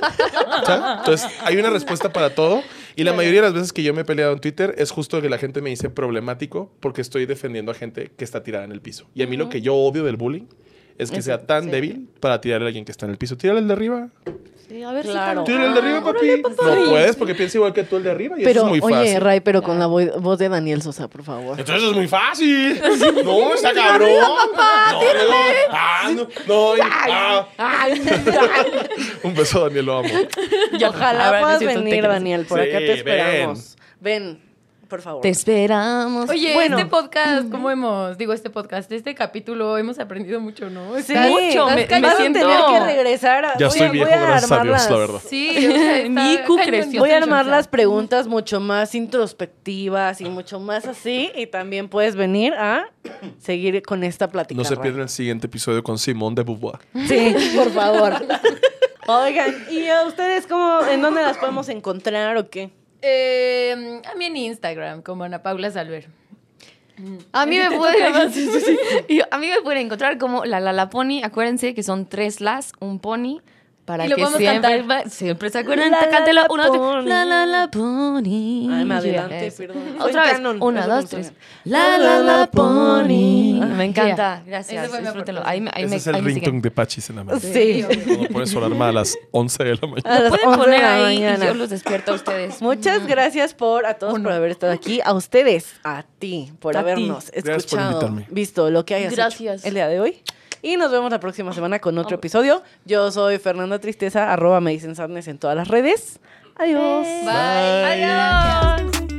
¿sabes? Entonces, hay una respuesta para todo. Y la mayoría de las veces que yo me he peleado en Twitter es justo que la gente me dice problemático porque estoy defendiendo a gente que está tirada en el piso. Y a mí lo que yo odio del bullying es que sea tan débil para tirarle a alguien que está en el piso. Tírale al de arriba. Sí, a ver Claro. Tírale al de arriba, papi. No puedes porque piensa igual que tú el de arriba y Pero, eso es muy oye, fácil. Ray, pero con la vo- voz de Daniel Sosa, por favor. Entonces es muy fácil. No, está cabrón. no, no, ah, no, no, y- ah. Un beso, Daniel, lo amo. Ojalá Ahora puedas venir, Daniel. Por Sí, acá te esperamos. Ven, por favor. Te esperamos. Oye, Bueno. este podcast, ¿cómo hemos? Digo, este podcast, este capítulo, hemos aprendido mucho, ¿no? Sí, Está- mucho, me- me Vas a siento- tener que regresar. a- Ya estoy a- viejo, voy a gracias a armar Dios, la verdad. Sí, o sea, está Mi IQ cañón. creció. Voy a armar las preguntas mucho más introspectivas y mucho más así. Y también puedes venir a seguir con esta plática. No se pierdan el siguiente episodio con Simón de Beauvoir. Sí, por favor. Oigan, ¿y a ustedes cómo, en dónde las podemos encontrar o qué? Eh, a mí en Instagram, como Ana Paula Salver. A mí, me pueden, a mí me pueden encontrar como la la la pony. Acuérdense que son tres las, un pony. Para Y lo que podemos siempre, cantar. va- siempre se acuerdan. La, la, Cántelo. la, Uno, dos. La la la pony. Ay, me adelante, Yes. perdón. Otra vez. Una, dos, tres. La la la pony. Ah, Me encanta. Gracias. Ese fue mi Disfrútenlo. Ahí ahí Ese me, es el ringtone de Pachis en la mañana. Sí. Cuando pones su alarma a las 11 de la mañana. A las Pueden 11 de poner la ahí y mañana. yo los despierto a ustedes. Muchas gracias por a todos por haber estado aquí, a ustedes, a ti por habernos escuchado, visto lo que hayas hecho Gracias. el día de hoy. Y nos vemos la próxima semana con otro episodio. Yo soy Fernanda Tristeza, arroba me dicen sadness en todas las redes. Adiós. Bye. Adiós.